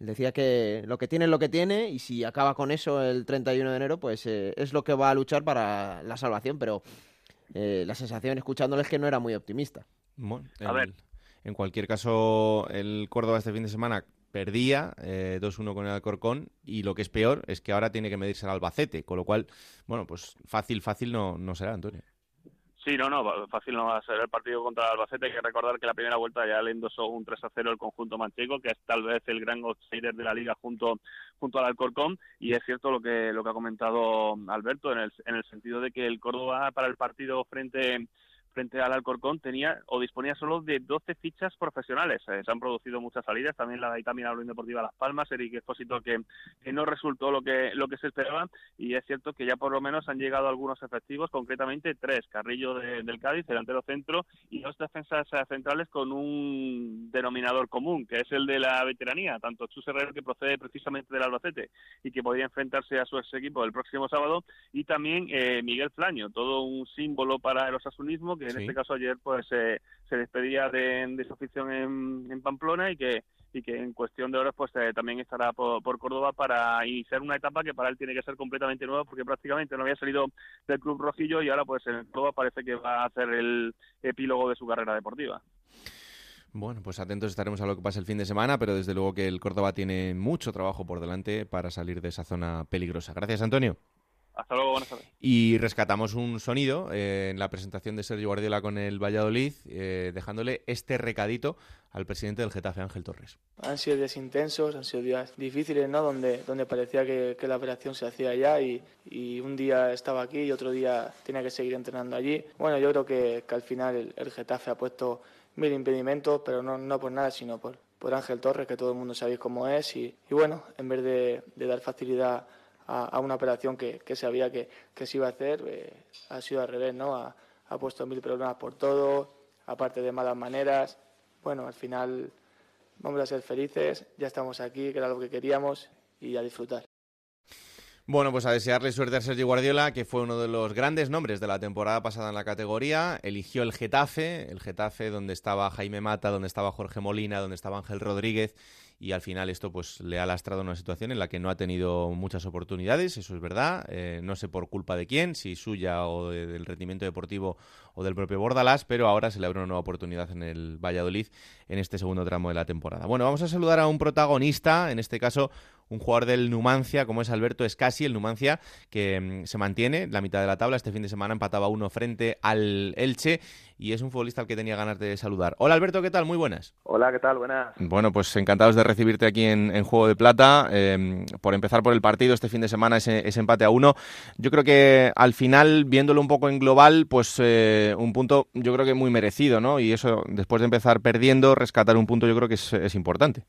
Él decía que lo que tiene es lo que tiene y si acaba con eso el 31 de enero, pues eh, es lo que va a luchar para la salvación, pero eh, la sensación escuchándole es que no era muy optimista.
Bueno,
A ver.
En cualquier caso, el Córdoba este fin de semana perdía eh, 2-1 con el Alcorcón y lo que es peor es que ahora tiene que medirse al Albacete, con lo cual, bueno, pues fácil, fácil no, no será, Antonio.
Sí, no, no, fácil no va a ser el partido contra el Albacete. Hay que recordar que la primera vuelta ya le endosó un 3 a 0 el conjunto manchego, que es tal vez el gran outsider de la liga junto, junto al Alcorcón. Y es cierto lo que, lo que ha comentado Alberto, en el, en el sentido de que el Córdoba para el partido frente frente al Alcorcón tenía o disponía solo de 12 fichas profesionales. Eh, se han producido muchas salidas, también la de también la Unión Deportiva Las Palmas, Eric Expósito que, que no resultó lo que lo que se esperaba y es cierto que ya por lo menos han llegado algunos efectivos, concretamente tres, Carrillo de- del Cádiz, delantero centro y dos defensas eh, centrales con un denominador común, que es el de la veteranía, tanto Chus Herrero que procede precisamente del Albacete y que podría enfrentarse a su ex equipo el próximo sábado y también eh, Miguel Flaño, todo un símbolo para el osasunismo que en
Sí.
este caso ayer pues eh, se despedía de, de su afición en, en Pamplona y que y que en cuestión de horas pues eh, también estará por, por Córdoba para iniciar una etapa que para él tiene que ser completamente nueva porque prácticamente no había salido del club rojillo y ahora pues en Córdoba parece que va a hacer el epílogo de su carrera deportiva.
Bueno, pues atentos estaremos a lo que pasa el fin de semana, pero desde luego que el Córdoba tiene mucho trabajo por delante para salir de esa zona peligrosa. Gracias, Antonio.
Hasta luego, buenas tardes.
Y rescatamos un sonido eh, en la presentación de Sergio Guardiola con el Valladolid, eh, dejándole este recadito al presidente del Getafe, Ángel Torres.
Han sido días intensos, han sido días difíciles, ¿no? Donde, donde parecía que, que la operación se hacía allá y, y un día estaba aquí y otro día tenía que seguir entrenando allí. Bueno, yo creo que, que al final el, el Getafe ha puesto mil impedimentos, pero no, no por nada, sino por, por Ángel Torres, que todo el mundo sabéis cómo es. Y, y bueno, en vez de, de dar facilidad a, una operación que, que sabía que, que se iba a hacer, eh, ha sido al revés, ¿no? Ha, ha puesto mil problemas por todo, aparte de malas maneras. Bueno, al final vamos a ser felices, ya estamos aquí, que era lo que queríamos, y a disfrutar.
Bueno, pues a desearle suerte a Sergio Guardiola, que fue uno de los grandes nombres de la temporada pasada en la categoría. Eligió el Getafe, el Getafe donde estaba Jaime Mata, donde estaba Jorge Molina, donde estaba Ángel Rodríguez. Y al final esto pues le ha lastrado una situación en la que no ha tenido muchas oportunidades, eso es verdad. Eh, no sé por culpa de quién, si suya o de- del rendimiento deportivo o del propio Bordalás, pero ahora se le abre una nueva oportunidad en el Valladolid en este segundo tramo de la temporada. Bueno, vamos a saludar a un protagonista, en este caso un jugador del Numancia, como es Alberto Escasi, el Numancia, que mm, se mantiene en la mitad de la tabla. Este fin de semana empataba uno frente al Elche y es un futbolista al que tenía ganas de saludar. Hola Alberto, ¿qué tal? Muy buenas.
Hola, ¿qué tal? Buenas.
Bueno, pues encantados de recibirte aquí en, en Juego de Plata. Eh, por empezar por el partido, este fin de semana ese, ese empate a uno. Yo creo que al final, viéndolo un poco en global, pues eh, un punto yo creo que muy merecido, ¿no? Y eso, después de empezar perdiendo, rescatar un punto yo creo que es, es importante.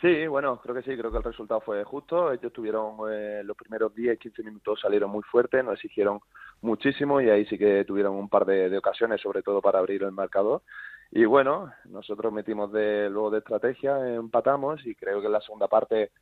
Sí, bueno, creo que sí, creo que el resultado fue justo. Ellos tuvieron eh, los primeros 10, 15 minutos salieron muy fuertes, nos exigieron muchísimo y ahí sí que tuvieron un par de, de ocasiones, sobre todo para abrir el marcador. Y bueno, nosotros metimos de, luego de estrategia, empatamos y creo que en la segunda parte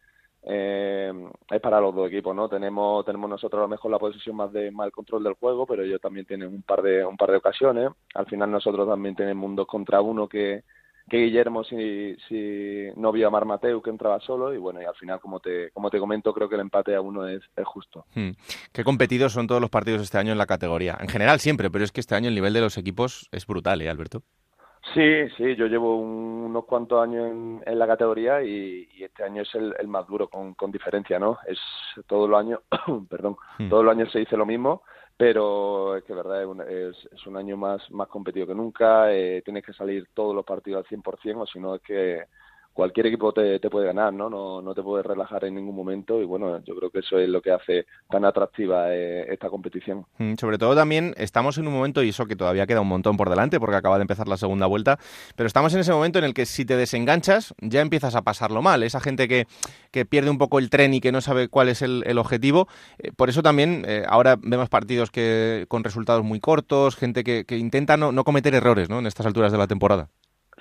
eh, es para los dos equipos, ¿no? Tenemos tenemos nosotros a lo mejor la posesión más de el control del juego, pero ellos también tienen un par de un par de ocasiones. Al final nosotros también tenemos un dos contra uno que que Guillermo si, si no vio a Mar Mateu que entraba solo y bueno y al final como te como te comento creo que el empate a uno es, es justo
Hmm. Qué competidos son todos los partidos este año en la categoría. En general siempre, pero es que este año el nivel de los equipos es brutal, ¿eh, Alberto?
Sí, sí, yo llevo unos cuantos años en, la categoría y, este año es el, más duro con, diferencia, ¿no? Es todos los años, perdón, hmm. todos los años se dice lo mismo, pero es que verdad es un, es, un año más más competido que nunca, eh, tienes que salir todos los partidos al 100% o si no es que cualquier equipo te, puede ganar, ¿no? ¿no? No te puedes relajar en ningún momento y bueno, yo creo que eso es lo que hace tan atractiva eh, esta competición.
Mm, sobre todo también estamos en un momento, y eso que todavía queda un montón por delante porque acaba de empezar la segunda vuelta, pero estamos en ese momento en el que si te desenganchas ya empiezas a pasarlo mal. Esa gente que, que pierde un poco el tren y que no sabe cuál es el, objetivo, eh, por eso también eh, ahora vemos partidos que con resultados muy cortos, gente que, que intenta no, no cometer errores ¿no? en estas alturas de la temporada.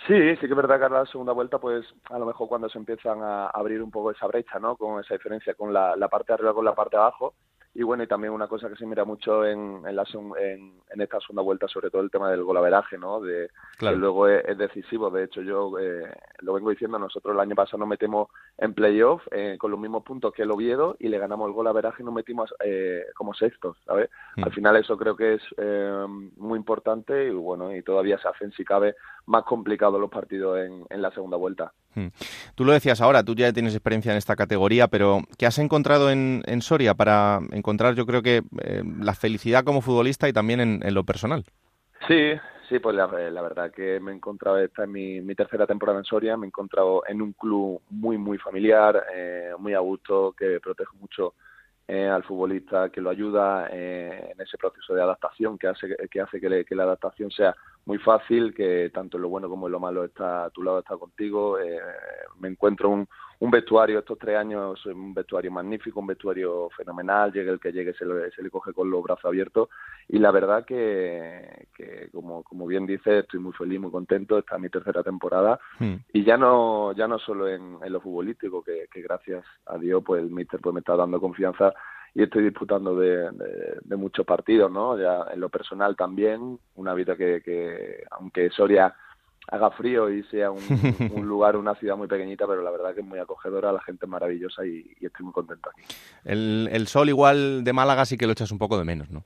Sí, sí que es verdad que a la segunda vuelta, pues a lo mejor cuando se empiezan a abrir un poco esa brecha, ¿no? Con esa diferencia con la, la parte de arriba con la parte de abajo, y bueno, y también una cosa que se mira mucho en, en, la, en, en esta segunda vuelta, sobre todo el tema del golaveraje, ¿no? De, Que luego es, decisivo. De hecho, yo eh, lo vengo diciendo, nosotros el año pasado nos metemos en playoff eh, con los mismos puntos que el Oviedo y le ganamos el golaveraje y nos metimos eh, como sextos, ¿sabes? Mm. Al final eso creo que es eh, muy importante y bueno, y todavía se hacen, si cabe, más complicados los partidos en, en la segunda vuelta.
Mm. Tú lo decías ahora, tú ya tienes experiencia en esta categoría, pero ¿qué has encontrado en, en Soria para encontrar, yo creo que, eh, la felicidad como futbolista y también en, lo personal?
Sí, sí, pues la, verdad que me he encontrado, esta es mi, mi, tercera temporada en Soria, me he encontrado en un club muy, muy familiar, eh, muy a gusto, que protege mucho eh, al futbolista, que lo ayuda en ese proceso de adaptación, que hace que, hace que, que la adaptación sea muy fácil, que tanto en lo bueno como en lo malo está a tu lado, está contigo. Eh, me encuentro un, un vestuario estos tres años, un vestuario magnífico, un vestuario fenomenal, llegue el que llegue se, se le coge con los brazos abiertos y la verdad que, que como, como bien dice, estoy muy feliz, muy contento, esta es mi tercera temporada hmm. y ya no ya no solo en, en lo futbolístico, que, que gracias a Dios pues el míster pues me está dando confianza y estoy disputando de, de, muchos partidos, ¿no? Ya en lo personal también, una vida que, que aunque Soria haga frío y sea un, un, lugar, una ciudad muy pequeñita, pero la verdad que es muy acogedora, la gente es maravillosa y, y estoy muy contento aquí.
El, el, sol igual de Málaga sí que lo echas un poco de menos, ¿no?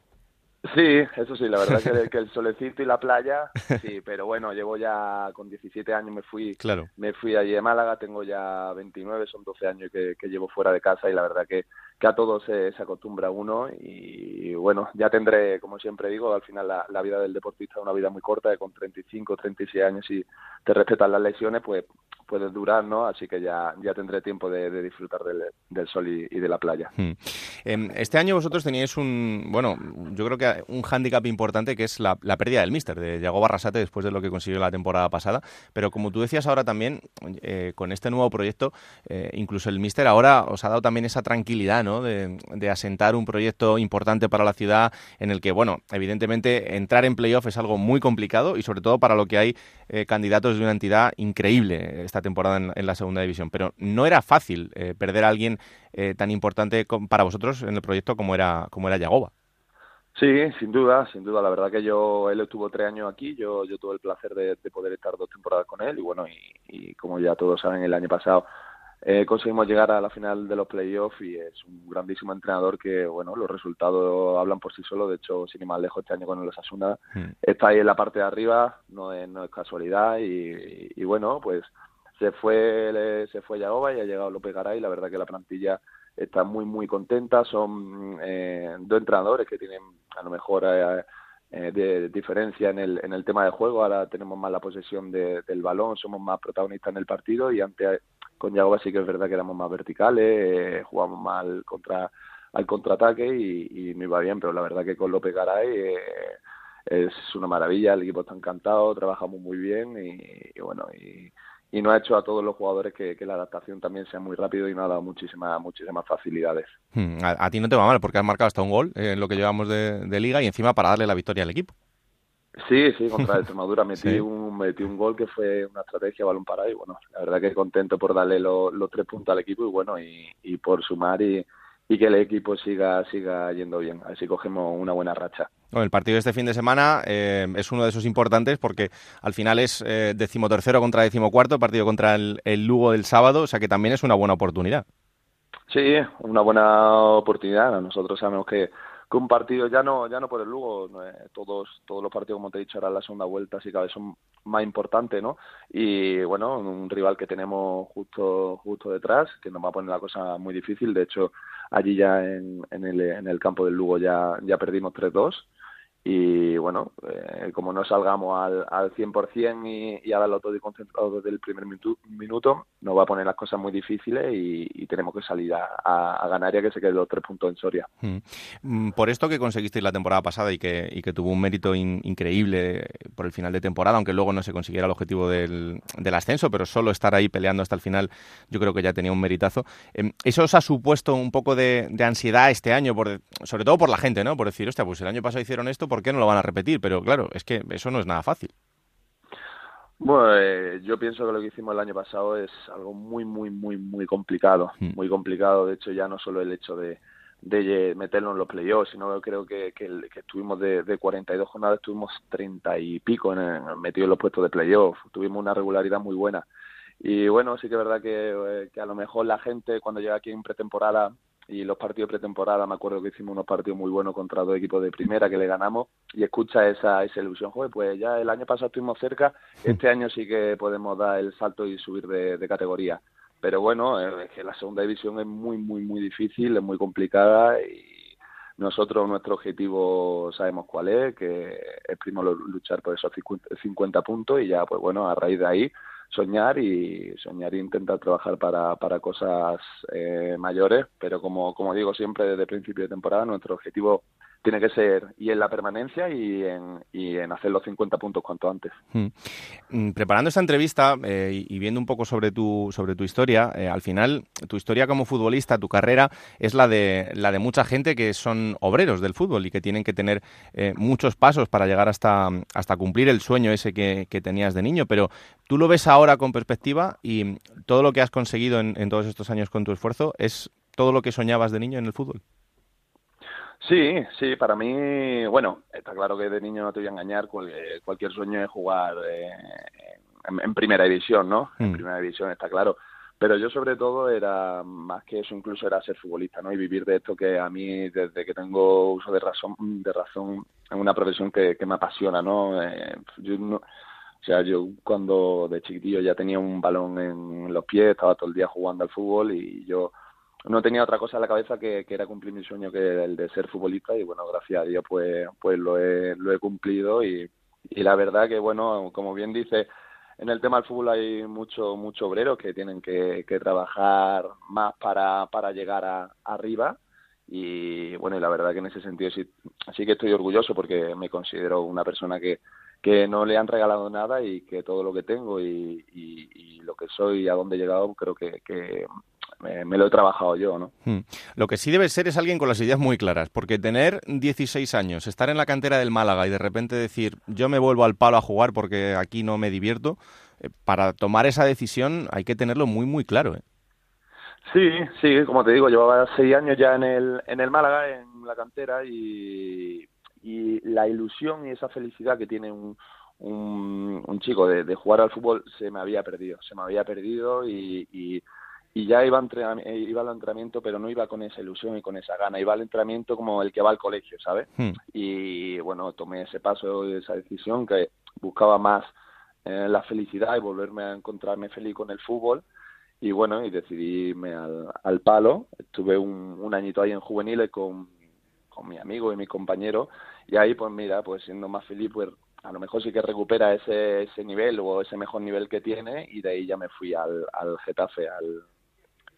Sí, eso sí, la verdad que, que, el solecito y la playa, sí, pero bueno, llevo ya con 17 años, me fui
claro.
me fui allí de Málaga, tengo ya 29, son 12 años que, que llevo fuera de casa y la verdad que, que a todo se, acostumbra uno y bueno, ya tendré, como siempre digo, al final la, vida del deportista es una vida muy corta, de con 35, 36 años y te respetan las lesiones, pues puedes durar, ¿no? Así que ya, ya tendré tiempo de, disfrutar del, del sol y, de la playa.
Hmm. Em, este año vosotros teníais un, bueno, yo creo que un hándicap importante que es la, pérdida del míster, de Yago Barrasate después de lo que consiguió la temporada pasada, pero como tú decías ahora también, eh, con este nuevo proyecto, eh, incluso el míster ahora os ha dado también esa tranquilidad, ¿no? De, asentar un proyecto importante para la ciudad en el que, bueno, evidentemente entrar en playoff es algo muy complicado y sobre todo para lo que hay eh, candidatos de una entidad increíble esta temporada en, la segunda división. Pero no era fácil eh, perder a alguien eh, tan importante para vosotros en el proyecto como era, como era Yagoba.
Sí, sin duda, sin duda. La verdad que yo, él estuvo tres años aquí, yo, yo tuve el placer de, poder estar dos temporadas con él y bueno, y, como ya todos saben, el año pasado eh, conseguimos llegar a la final de los playoffs y es un grandísimo entrenador que, bueno, los resultados hablan por sí solos. De hecho, sin ir más lejos, este año con el Osasuna hmm. está ahí en la parte de arriba, no es, no es casualidad y, y bueno, pues se fue se fue Yagoba y ha llegado López Garay la verdad que la plantilla está muy muy contenta son eh, dos entrenadores que tienen a lo mejor eh, eh, de, diferencia en el en el tema de juego ahora tenemos más la posesión del balón somos más protagonistas en el partido y antes con Yagoba sí que es verdad que éramos más verticales jugamos más al contra al contraataque y, y iba bien pero la verdad que con López Garay es una maravilla el equipo está encantado trabajamos muy bien y bueno y y no ha hecho a todos los jugadores que, la adaptación también sea muy rápido y no ha dado muchísimas muchísimas facilidades.
Hmm, a, ti no te va mal porque has marcado hasta un gol en lo que llevamos de, liga y encima para darle la victoria al equipo.
Sí, sí, contra Extremadura metí, un, metí un gol que fue una estrategia balón parado y bueno, la verdad que contento por darle los tres puntos al equipo y bueno, y, y por sumar y, y que el equipo siga, siga yendo bien. Así cogemos una buena racha.
el partido de este fin de semana eh, es uno de esos importantes porque al final es eh, decimotercero contra decimocuarto, partido contra el, Lugo del sábado, o sea que también es una buena oportunidad.
Sí, una buena oportunidad. Nosotros sabemos que que un partido ya no ya no por el Lugo todos todos los partidos como te he dicho ahora la segunda vuelta así cada vez son más importantes no y bueno un rival que tenemos justo justo detrás que nos va a poner la cosa muy difícil. De hecho allí ya en, en el en el campo del Lugo ya ya perdimos 3-2 y bueno, eh, como no salgamos al, al 100% y, y todo y concentrado desde el primer minuto, nos va a poner las cosas muy difíciles y, tenemos que salir a, ganar ya que se queden los tres puntos en Soria.
Hmm. Mm, por esto que conseguisteis la temporada pasada y que, y que tuvo un mérito increíble por el final de temporada, aunque luego no se consiguiera el objetivo del, ascenso, pero solo estar ahí peleando hasta el final yo creo que ya tenía un meritazo. Em, ¿Eso os ha supuesto un poco de, de ansiedad este año, por, sobre todo por la gente, ¿no? Por decir, hostia, pues el año pasado hicieron esto, ¿por qué no lo van a repetir? Pero claro, es que eso no es nada fácil.
Bueno, eh, yo pienso que lo que hicimos el año pasado es algo muy, muy, muy, muy complicado. Hmm. Muy complicado, de hecho, ya no solo el hecho de, de meternos en los playoffs, sino creo que, que, estuvimos de, de 42 jornadas, estuvimos 30 y pico en, metidos en los puestos de playoff. Tuvimos una regularidad muy buena. Y bueno, sí que es verdad que, eh, que a lo mejor la gente cuando llega aquí en pretemporada y los partidos pretemporada me acuerdo que hicimos unos partidos muy buenos contra dos equipos de primera que le ganamos y escucha esa, esa ilusión, joder, pues ya el año pasado estuvimos cerca, este año sí que podemos dar el salto y subir de, categoría. Pero bueno, es que la segunda división es muy, muy, muy difícil, es muy complicada y nosotros nuestro objetivo sabemos cuál es, que es primero luchar por esos 50 puntos y ya, pues bueno, a raíz de ahí soñar y soñar e intentar trabajar para, para cosas eh, mayores, pero como, como digo siempre desde principio de temporada, nuestro objetivo tiene que ser y en la permanencia y en, y en hacer los 50 puntos cuanto antes.
Hmm. Mm, preparando esta entrevista eh, y viendo un poco sobre tu, sobre tu historia, eh, al final tu historia como futbolista, tu carrera, es la de, la de mucha gente que son obreros del fútbol y que tienen que tener eh, muchos pasos para llegar hasta, cumplir el sueño ese que, tenías de niño. Pero tú lo ves ahora con perspectiva y todo lo que has conseguido en todos estos años con tu esfuerzo es todo lo que soñabas de niño en el fútbol.
Sí, sí, para mí, bueno, está claro que de niño no te voy a engañar, cualquier sueño es jugar eh, en, primera división, ¿no? En mm. primera división, está claro. Pero yo sobre todo era, más que eso, incluso era ser futbolista, ¿no? Y vivir de esto que a mí, desde que tengo uso de razón, de razón en una profesión que, que me apasiona, ¿no? Eh, yo no o sea, yo cuando de chiquitillo ya tenía un balón en los pies, estaba todo el día jugando al fútbol y yo no tenía otra cosa en la cabeza que, que, era cumplir mi sueño que el de ser futbolista y bueno gracias a Dios pues pues lo he, lo he cumplido y, y la verdad que bueno como bien dice en el tema del fútbol hay mucho mucho obreros que tienen que, que trabajar más para, para llegar a, arriba y bueno y la verdad que en ese sentido sí, sí que estoy orgulloso porque me considero una persona que que no le han regalado nada y que todo lo que tengo y, y, y lo que soy y a dónde he llegado creo que, que me, lo he trabajado yo, ¿no?
Hmm. Lo que sí debe ser es alguien con las ideas muy claras, porque tener 16 años, estar en la cantera del Málaga y de repente decir, yo me vuelvo al palo a jugar porque aquí no me divierto, eh, para tomar esa decisión hay que tenerlo muy, muy claro, ¿eh?
Sí, sí, como te digo, llevaba seis años ya en el, en el Málaga, en la cantera, y, y la ilusión y esa felicidad que tiene un, un, un chico de, de, jugar al fútbol se me había perdido, se me había perdido y, y y ya iba, eh, iba al entrenamiento, pero no iba con esa ilusión y con esa gana, iba al entrenamiento como el que va al colegio, ¿sabes? Hmm. Y bueno, tomé ese paso, esa decisión que buscaba más eh, la felicidad y volverme a encontrarme feliz con el fútbol. Y bueno, y decidí irme al, al palo. Estuve un, un añito ahí en juveniles con, con mi amigo y mi compañero. Y ahí, pues mira, pues siendo más feliz, pues a lo mejor sí que recupera ese, ese nivel o ese mejor nivel que tiene. Y de ahí ya me fui al, al Getafe, al,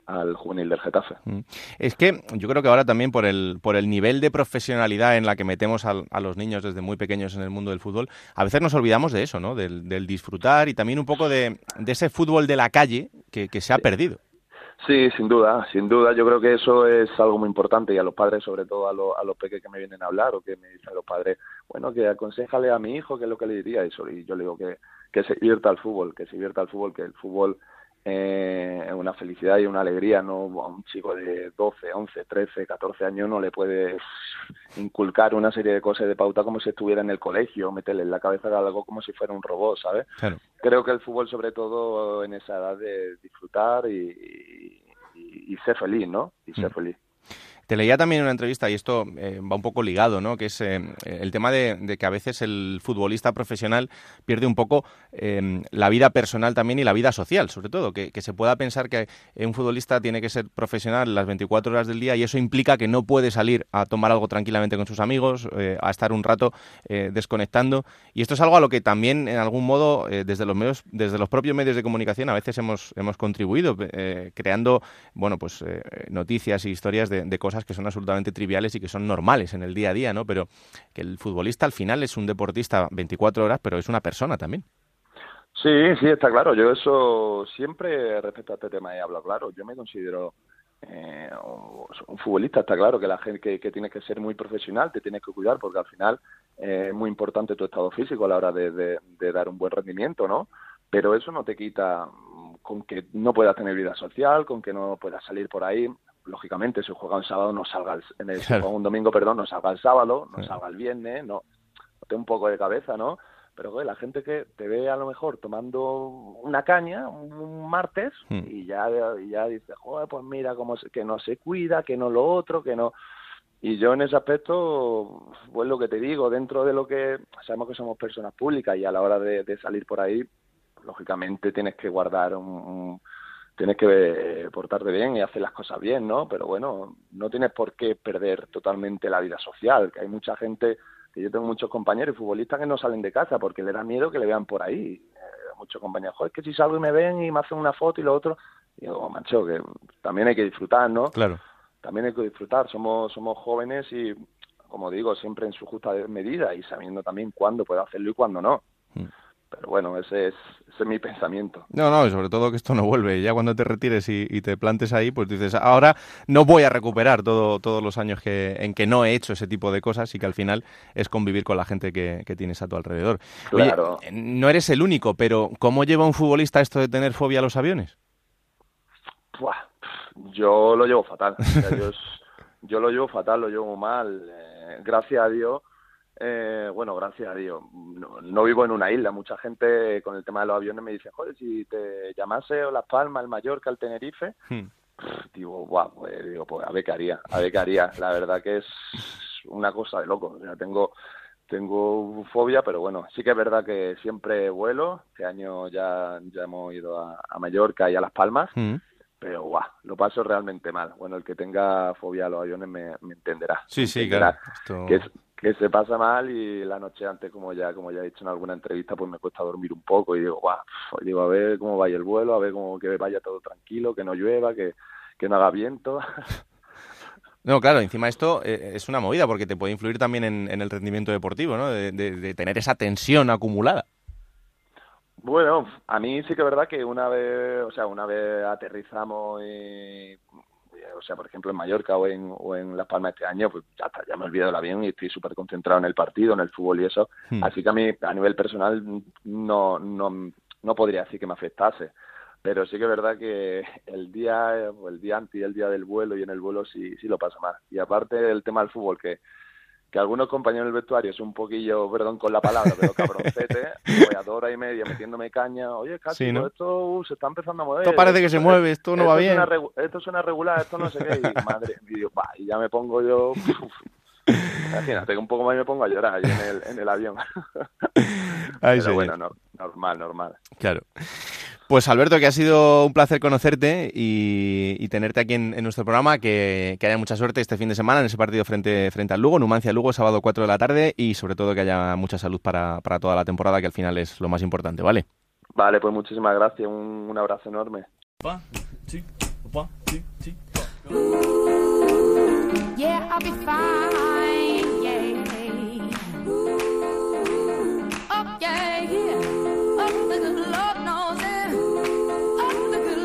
al juvenil del Getafe. Mm.
Es que yo creo que ahora también por el, por el nivel de profesionalidad en la que metemos a, los niños desde muy pequeños en el mundo del fútbol, a veces nos olvidamos de eso, ¿no? Del, disfrutar y también un poco de, ese fútbol de la calle que, se ha perdido.
Sí, sin duda, sin duda. Yo creo que eso es algo muy importante y a los padres, sobre todo a, a los pequeños que me vienen a hablar o que me dicen los padres, bueno, que aconsejale a mi hijo, que es lo que le diría eso. Y yo le digo que, que se divierta al fútbol, que se divierta al fútbol, que el fútbol eh, una felicidad y una alegría. No a un chico de 12, 11, 13, 14 años no le puedes inculcar una serie de cosas de pauta como si estuviera en el colegio, meterle en la cabeza algo como si fuera un robot, ¿sabes? Creo que el fútbol, sobre todo en esa edad de disfrutar y, y, ser feliz, ¿no? Y ser mm. feliz.
Te leía también en una entrevista, y esto eh, va un poco ligado, ¿no? que es eh, el tema de, que a veces el futbolista profesional pierde un poco em, la vida personal también y la vida social, sobre todo, que, se pueda pensar que un futbolista tiene que ser profesional las 24 horas del día y eso implica que no puede salir a tomar algo tranquilamente con sus amigos, eh, a estar un rato desconectando. Y esto es algo a lo que también, en algún modo, desde, los medios, desde los propios medios de comunicación a veces hemos, hemos contribuido, creando bueno, pues, noticias y historias de, de cosas que son absolutamente triviales y que son normales en el día a día, ¿no? Pero que el futbolista al final es un deportista 24 horas, pero es una persona también.
Sí, sí, está claro. Yo eso siempre respecto a este tema he hablado claro. Yo me considero eh, un futbolista, está claro que la gente que, que tienes que ser muy profesional, te tienes que cuidar porque al final eh, es muy importante tu estado físico a la hora de, de, dar un buen rendimiento, ¿no? Pero eso no te quita con que no puedas tener vida social, con que no puedas salir por ahí lógicamente, si juega un sábado, no salga el, en el, un domingo, perdón, no salga el sábado, no salga el viernes, no, no un poco de cabeza, ¿no? Pero la gente que te ve a lo mejor tomando una caña un martes hmm. y ya, ya dice, joder, pues mira, cómo que no se cuida, que no lo otro, que no... Y yo en ese aspecto, pues lo que te digo, dentro de lo que sabemos que somos personas públicas y a la hora de, salir por ahí, lógicamente tienes que guardar un tienes que eh, portarte bien y hacer las cosas bien, ¿no? Pero bueno, no tienes por qué perder totalmente la vida social, que hay mucha gente, que yo tengo muchos compañeros y futbolistas que no salen de casa porque le da miedo que le vean por ahí. Eh, muchos compañeros, joder, es que si salgo y me ven y me hacen una foto y lo otro, digo, macho, que también hay que disfrutar, ¿no?
Claro.
También hay que disfrutar, somos, somos jóvenes y, como digo, siempre en su justa medida y sabiendo también cuándo puedo hacerlo y cuándo no. Mm. Pero bueno, ese es, ese es mi pensamiento.
No, no, y sobre todo que esto no vuelve. Ya cuando te retires y, te plantes ahí, pues dices, ahora no voy a recuperar todo, todos los años que, en que no he hecho ese tipo de cosas y que al final es convivir con la gente que, tienes a tu alrededor.
Claro.
No eres el único, pero ¿cómo lleva un futbolista esto de tener fobia a los aviones?
yo lo llevo fatal. yo, yo, lo llevo fatal, lo llevo mal. Eh, gracias a Dios eh, bueno, gracias a Dios. No, vivo en una isla. Mucha gente con el tema de los aviones me dice, joder, si te llamase o Las Palmas, el Mallorca, el Tenerife, hmm. digo, guau, pues, digo, pues a ver qué haría, a ver qué haría. La verdad que es una cosa de loco. O tengo tengo fobia, pero bueno, sí que es verdad que siempre vuelo. Este año ya, ya hemos ido a, Mallorca y a Las Palmas. Hmm. pero guau, lo paso realmente mal. Bueno, el que tenga fobia a los aviones me, entenderá.
Sí, sí, claro
que se pasa mal y la noche antes, como ya como ya he dicho en alguna entrevista, pues me cuesta dormir un poco y digo, guau, digo, a ver cómo vaya el vuelo, a ver cómo que vaya todo tranquilo, que no llueva, que, que no haga viento.
No, claro, encima esto eh, es una movida porque te puede influir también en, el rendimiento deportivo, ¿no? De, de, tener esa tensión acumulada.
Bueno, a mí sí que es verdad que una vez, o sea, una vez aterrizamos y o sea, por ejemplo, en Mallorca o en, o en Las Palmas este año, pues ya, ya me he olvidado del avión y estoy súper concentrado en el partido, en el fútbol y eso. Hmm. Así que a mí, a nivel personal, no, no, no podría decir que me afectase. Pero sí que es verdad que el día, el día antes y el día del vuelo y en el vuelo sí, sí lo pasa más. Y aparte el tema del fútbol, que que algunos compañeros del vestuario es un poquillo, perdón con la palabra, pero cabroncete, voy a dos horas y media metiéndome caña, oye, casi esto uh, se está empezando a mover.
Esto parece que se mueve, esto no va bien.
esto suena regular, esto no sé qué, y madre, y, y ya me pongo yo... Imagínate que un poco más me pongo a llorar ahí en el, en el avión. Pero bueno, normal, normal.
Claro. Pues Alberto, que ha sido un placer conocerte y, tenerte aquí en, nuestro programa, que, haya mucha suerte este fin de semana en ese partido frente, frente al Lugo, Numancia Lugo, sábado 4 de la tarde y sobre todo que haya mucha salud para, toda la temporada, que al final es lo más importante, ¿vale?
Vale, pues muchísimas gracias, un, un abrazo enorme.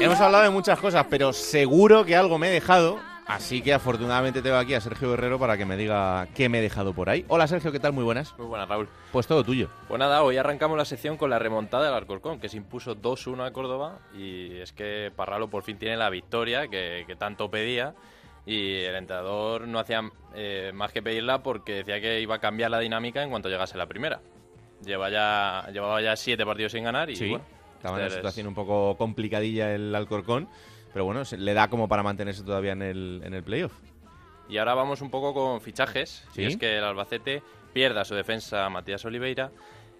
Hemos hablado de muchas cosas, pero seguro que algo me he dejado. Así que afortunadamente tengo aquí a Sergio Guerrero para que me diga qué me he dejado por ahí. Hola Sergio, ¿qué tal? Muy buenas.
Muy buenas, Raúl.
Pues todo tuyo.
Pues nada, hoy arrancamos la sección con la remontada del Alcorcón, que se impuso 2-1 a Córdoba. Y es que Parralo por fin tiene la victoria que, tanto pedía. Y el entrenador no hacía eh, más que pedirla porque decía que iba a cambiar la dinámica en cuanto llegase la primera. Lleva ya, llevaba ya siete partidos sin ganar y bueno,
estaba en una situación un poco complicadilla el Alcorcón, pero bueno, le da como para mantenerse todavía en el, en el playoff.
Y ahora vamos un poco con fichajes.
¿Sí?
Y es que el Albacete pierde a su defensa Matías Oliveira,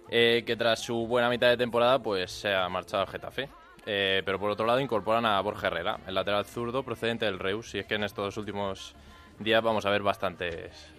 eh, que tras su buena mitad de temporada pues se ha marchado al Getafe. Eh, pero por otro lado incorporan a Borja Herrera, el lateral zurdo procedente del Reus. Y es que en estos últimos días vamos a ver bastantes.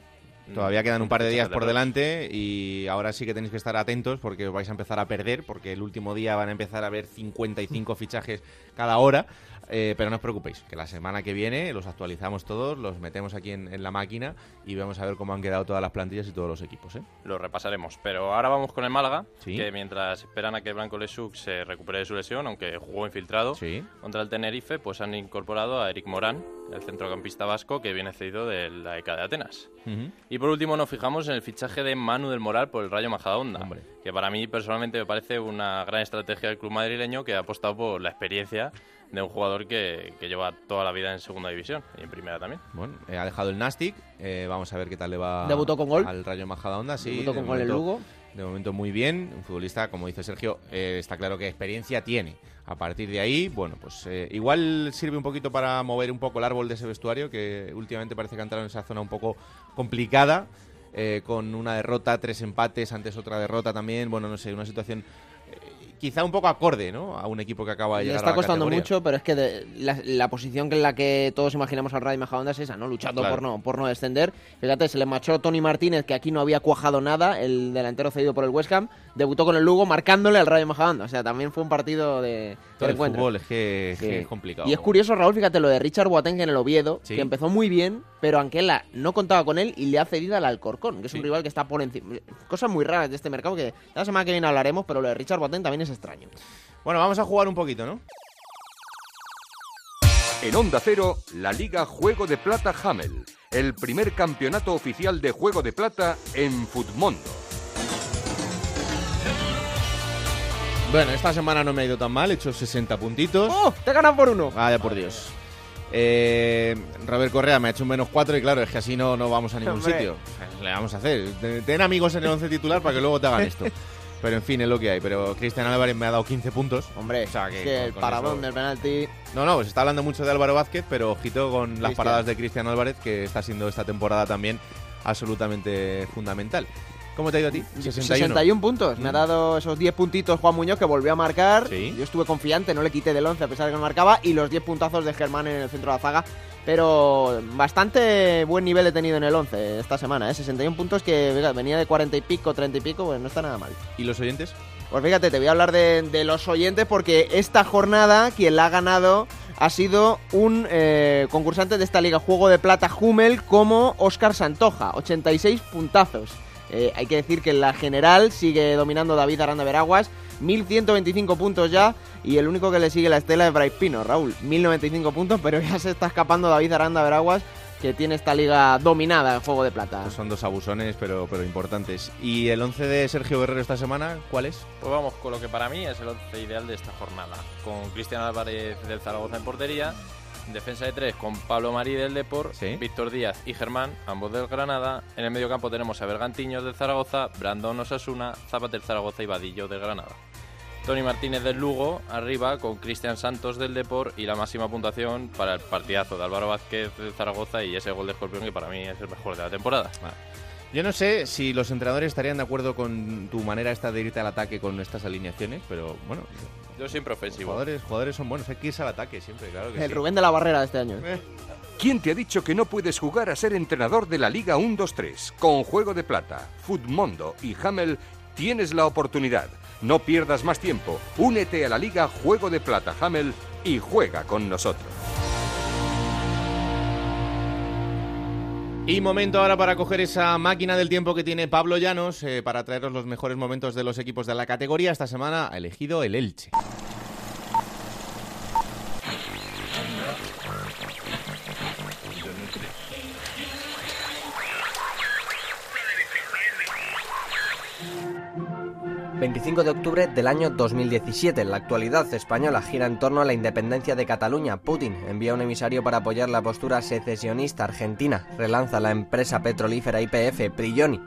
Todavía quedan un par de días por delante y ahora sí que tenéis que estar atentos porque os vais a empezar a perder porque el último día van a empezar a haber 55 fichajes cada hora. Eh, pero no os preocupéis, que la semana que viene los actualizamos todos, los metemos aquí en, en la máquina y vamos a ver cómo han quedado todas las plantillas y todos los equipos. ¿eh?
Lo repasaremos. Pero ahora vamos con el Málaga,
Sí.
que mientras esperan a que Blanco Lesuc se recupere de su lesión, aunque jugó infiltrado contra el Tenerife, pues han incorporado a Eric Morán, el centrocampista vasco que viene cedido de la ECA de Atenas.
Ujú.
Y por último nos fijamos en el fichaje de Manu del Moral por el Rayo Majadahonda, que para mí personalmente me parece una gran estrategia del club madrileño que ha apostado por la experiencia de un jugador que, que lleva toda la vida en segunda división y en primera también.
Bueno, eh, ha dejado el Nastic, eh, vamos a ver qué tal le va
Debutó con gol.
al Rayo Majadahonda. Sí,
Debutó
de
con gol el
momento-
Lugo.
De momento muy bien, un futbolista, como dice Sergio, eh, está claro que experiencia tiene. A partir de ahí, bueno, pues eh, igual sirve un poquito para mover un poco el árbol de ese vestuario, que últimamente parece que ha entrado en esa zona un poco complicada, eh, con una derrota, tres empates, antes otra derrota también, bueno, no sé, una situación quizá un poco acorde, ¿no? A un equipo que acaba de
Le
llegar
está
a la
costando
categoría.
mucho, pero es que de- la, la posición en la que todos imaginamos al Rayo Majadahonda es esa, ¿no? Luchando
Claro.
por no por no descender. Fíjate, se le machó Tony Martínez, que aquí no había cuajado nada, el delantero cedido por el West Ham, debutó con el Lugo marcándole al Rayo Majadahonda. O sea, también fue un partido de,
Todo el fútbol es que,
Sí.
que es complicado.
Y es curioso, Raúl, fíjate lo de Richard Boateng en el Oviedo,
Sí.
que empezó muy bien, pero Anquela no contaba con él y le ha cedido al Alcorcón, que es un rival que está por encima. Cosas muy raras de este mercado que la semana que viene hablaremos, pero lo de Richard Boateng también es extraño.
Bueno, vamos a jugar un poquito, ¿no?
En Onda Cero, la Liga Juego de Plata Hamel, el primer campeonato oficial de Juego de Plata en Futmundo.
Bueno, esta semana no me ha ido tan mal, he hecho 60 puntitos.
¡Oh! ¡Te ganas por uno!
Vaya por Dios. Eh, Robert Correa me ha hecho un menos 4 y claro, es que así no, no vamos a ningún
Hombre.
sitio. Le vamos a hacer. Ten- amigos en el 11 titular para que luego te hagan esto. Pero en fin, es lo que hay. Pero Cristian Álvarez me ha dado 15 puntos.
Hombre,
o sea, que
el paradón
eso-
del penalti...
No, no, pues está hablando mucho de Álvaro Vázquez, pero ojito con las paradas de Cristian Álvarez, que está siendo esta temporada también absolutamente fundamental. ¿Cómo te ha ido a ti?
61, puntos. Me ha dado esos 10 puntitos Juan Muñoz, que volvió a marcar. Yo estuve confiante, no le quité del 11 a pesar de que no marcaba. Y los 10 puntazos de Germán en el centro de la zaga. Pero bastante buen nivel he tenido en el 11 esta semana. ¿eh? 61 puntos que venga, venía de 40 y pico, 30 y pico, pues no está nada mal.
¿Y los oyentes?
Pues fíjate, te voy a hablar de, de los oyentes porque esta jornada quien la ha ganado ha sido un eh, concursante de esta liga Juego de Plata Hummel como Oscar Santoja, 86 puntazos. Eh, hay que decir que en la general sigue dominando David Aranda Veraguas, 1125 puntos ya y el único que le sigue la estela es Bryce Pino, Raúl, 1095 puntos, pero ya se está escapando David Aranda Veraguas que tiene esta liga dominada en Juego de Plata.
Pues son dos abusones, pero, pero importantes. ¿Y el 11 de Sergio Guerrero esta semana, cuál es?
Pues vamos con lo que para mí es el once ideal de esta jornada. Con Cristian Álvarez del Zaragoza en portería, defensa de tres con Pablo Marí del Depor, Víctor Díaz y Germán, ambos del Granada. En el medio campo tenemos a Bergantiños del Zaragoza, Brandon Osasuna, Zapata del Zaragoza y Vadillo del Granada. Tony Martínez del Lugo, arriba con Cristian Santos del Depor y la máxima puntuación para el partidazo de Álvaro Vázquez del Zaragoza y ese gol de Escorpión que para mí es el mejor de la temporada.
Yo no sé si los entrenadores estarían de acuerdo con tu manera esta de irte al ataque con estas alineaciones, pero bueno.
Yo siempre ofensivo.
Jugadores, jugadores son buenos, hay que irse al ataque siempre, claro que
El
sí.
Rubén de la Barrera de este año.
¿Quién te ha dicho que no puedes jugar a ser entrenador de la Liga 1-2-3? Con Juego de Plata, Futmundo y Hamel tienes la oportunidad. No pierdas más tiempo. Únete a la Liga Juego de Plata Hamel y juega con nosotros.
Y momento ahora para coger esa máquina del tiempo que tiene Pablo Llanos eh, para traeros los mejores momentos de los equipos de la categoría. Esta semana ha elegido el Elche.
...25 de octubre del año 2017. La actualidad española gira en torno a la independencia de Cataluña. Putin envía un emisario para apoyar la postura secesionista argentina. Relanza la empresa petrolífera IPF, Prigioni.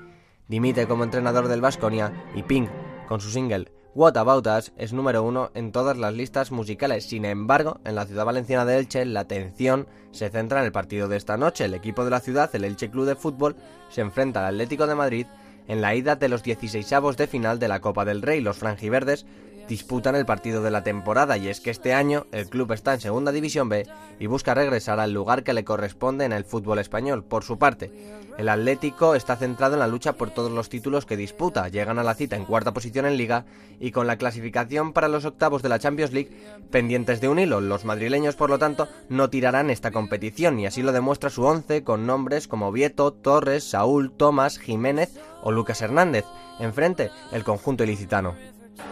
Dimite como entrenador del Vasconia y Pink, con su single What About Us es número uno en todas las listas musicales. Sin embargo, en la ciudad valenciana de Elche, la atención se centra en el partido de esta noche. El equipo de la ciudad, el Elche Club de Fútbol, se enfrenta al Atlético de Madrid en la ida de los 16 de final de la Copa del Rey. Los franjiverdes disputan el partido de la temporada y es que este año el club está en Segunda División B y busca regresar al lugar que le corresponde en el fútbol español. Por su parte, el Atlético está centrado en la lucha por todos los títulos que disputa. Llegan a la cita en cuarta posición en liga y con la clasificación para los octavos de la Champions League pendientes de un hilo. Los madrileños, por lo tanto, no tirarán esta competición y así lo demuestra su once con nombres como Vieto, Torres, Saúl, Tomás, Jiménez o Lucas Hernández. Enfrente, el conjunto ilicitano.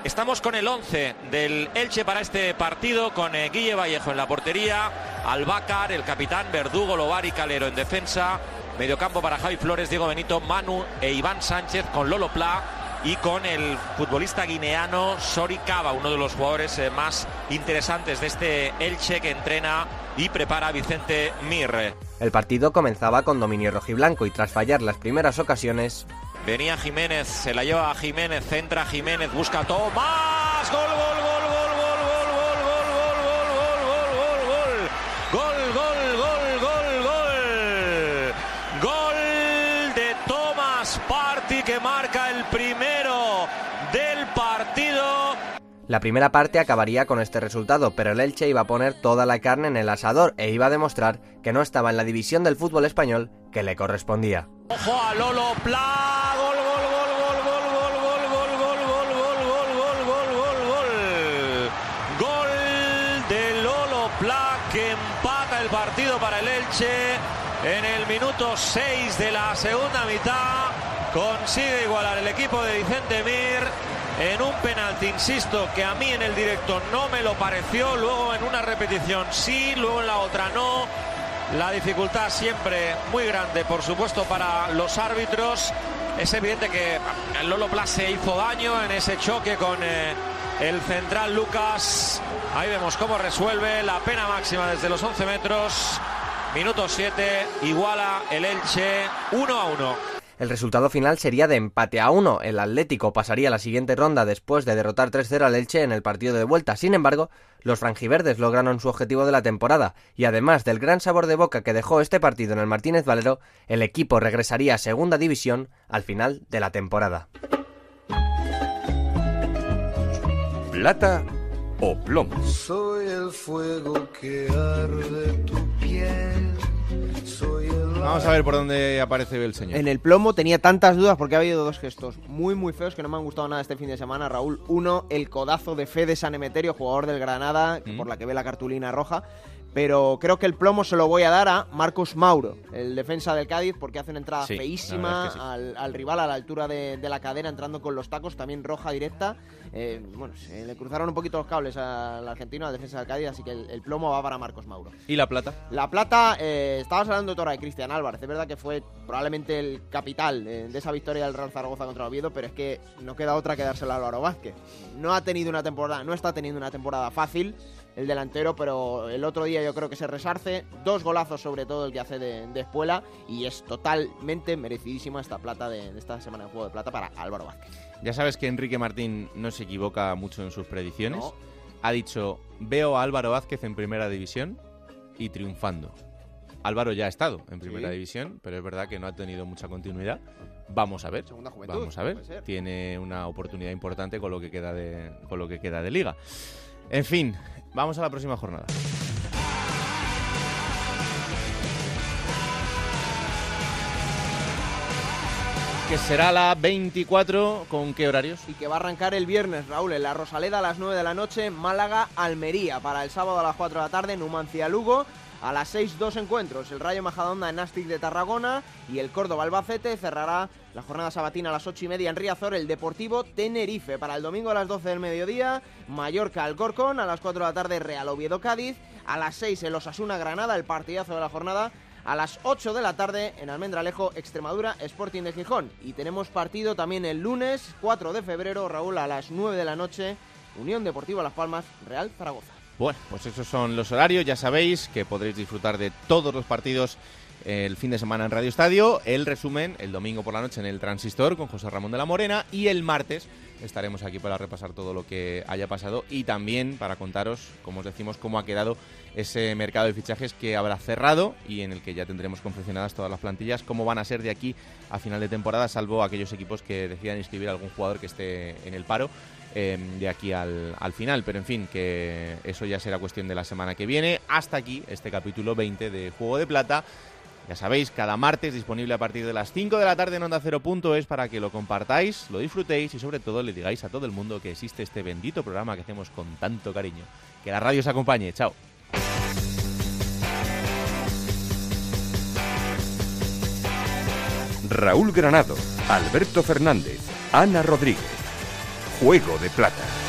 Estamos con el 11 del Elche para este partido, con eh, Guille Vallejo en la portería, Albácar, el capitán, Verdugo, Lobar y Calero en defensa, mediocampo para Javi Flores, Diego Benito, Manu e Iván Sánchez con Lolo Pla y con el futbolista guineano Sori Cava, uno de los jugadores eh, más interesantes de este Elche que entrena y prepara a Vicente Mir.
El partido comenzaba con dominio rojiblanco y tras fallar las primeras ocasiones,
Venía Jiménez, se la lleva a Jiménez, centra Jiménez, busca Tomás, gol, gol, gol,
La primera parte acabaría con este resultado, pero el Elche iba a poner toda la carne en el asador e iba a demostrar que no estaba en la división del fútbol español que le correspondía.
Ojo a Lolo Pla, gol, gol, gol, gol, gol, gol, gol, gol, gol, gol, gol, gol, gol, gol, gol. Gol de Lolo Pla que empata el partido para el Elche en el minuto 6 de la segunda mitad. Consigue igualar el equipo de Vicente Mir en un penalti, insisto, que a mí en el directo no me lo pareció, luego en una repetición sí, luego en la otra no. La dificultad siempre muy grande, por supuesto, para los árbitros. Es evidente que Lolo Plas se hizo daño en ese choque con eh, el central Lucas. Ahí vemos cómo resuelve la pena máxima desde los 11 metros. Minuto 7, iguala el Elche 1 a 1.
El resultado final sería de empate a uno. El Atlético pasaría a la siguiente ronda después de derrotar 3-0 al Elche en el partido de vuelta. Sin embargo, los franjiverdes lograron su objetivo de la temporada y además del gran sabor de boca que dejó este partido en el Martínez Valero, el equipo regresaría a segunda división al final de la temporada.
Plata o plomo.
Soy el fuego que arde tu piel.
Vamos a ver por dónde aparece el señor.
En el plomo tenía tantas dudas porque ha habido dos gestos muy muy feos que no me han gustado nada este fin de semana, Raúl. Uno, el codazo de Fede San Emeterio, jugador del Granada,
Mm.
por la que ve la cartulina roja. Pero creo que el plomo se lo voy a dar a Marcos Mauro, el defensa del Cádiz, porque hace una entrada
Sí, la
feísima
es que sí.
al, al rival a la altura de, de la cadera, entrando con los tacos, también roja directa. Eh, bueno, se le cruzaron un poquito los cables al argentino, al defensa del Cádiz, así que el, el plomo va para Marcos Mauro.
¿Y la plata?
La plata, eh, estabas hablando Tora de Cristian Álvarez, es verdad que fue probablemente el capital eh, de esa victoria del Real Zaragoza contra Oviedo, pero es que no queda otra que dársela a Álvaro Vázquez. No ha tenido una temporada, no está teniendo una temporada fácil el delantero, pero el otro día yo creo que se resarce, dos golazos sobre todo el que hace de, de espuela y es totalmente merecidísima esta plata de, de esta semana de juego de plata para Álvaro Vázquez.
Ya sabes que Enrique Martín no se equivoca mucho en sus predicciones.
No.
Ha dicho, veo a Álvaro Vázquez en primera división y triunfando. Álvaro ya ha estado en primera
Sí.
división, pero es verdad que no ha tenido mucha continuidad. Vamos a ver.
Juventud,
Vamos a ver. Tiene una oportunidad importante con lo que queda de, con lo que queda de liga. En fin, vamos a la próxima jornada. Que será la 24, ¿con qué horarios?
Y que va a arrancar el viernes, Raúl, en la Rosaleda a las 9 de la noche, Málaga, Almería. Para el sábado a las 4 de la tarde, Numancia, Lugo. A las 6, dos encuentros. El Rayo Majadahonda en Nastic de Tarragona y el Córdoba Albacete cerrará la jornada sabatina a las 8 y media en Riazor, el Deportivo Tenerife. Para el domingo a las 12 del mediodía, Mallorca Alcorcón. A las 4 de la tarde, Real Oviedo Cádiz. A las 6 el Osasuna Granada, el partidazo de la jornada. A las 8 de la tarde en Almendralejo, Extremadura, Sporting de Gijón. Y tenemos partido también el lunes 4 de febrero, Raúl, a las 9 de la noche, Unión Deportiva Las Palmas, Real Zaragoza.
Bueno, pues esos son los horarios. Ya sabéis que podréis disfrutar de todos los partidos el fin de semana en Radio Estadio, el resumen el domingo por la noche en el Transistor con José Ramón de la Morena y el martes estaremos aquí para repasar todo lo que haya pasado y también para contaros, como os decimos, cómo ha quedado ese mercado de fichajes que habrá cerrado y en el que ya tendremos confeccionadas todas las plantillas, cómo van a ser de aquí a final de temporada, salvo aquellos equipos que decidan inscribir algún jugador que esté en el paro. Eh, de aquí al, al final, pero en fin, que eso ya será cuestión de la semana que viene. Hasta aquí este capítulo 20 de Juego de Plata. Ya sabéis, cada martes disponible a partir de las 5 de la tarde en Onda Cero Punto es para que lo compartáis, lo disfrutéis y sobre todo le digáis a todo el mundo que existe este bendito programa que hacemos con tanto cariño. Que la radio os acompañe. Chao.
Raúl Granado, Alberto Fernández, Ana Rodríguez. Juego de Plata.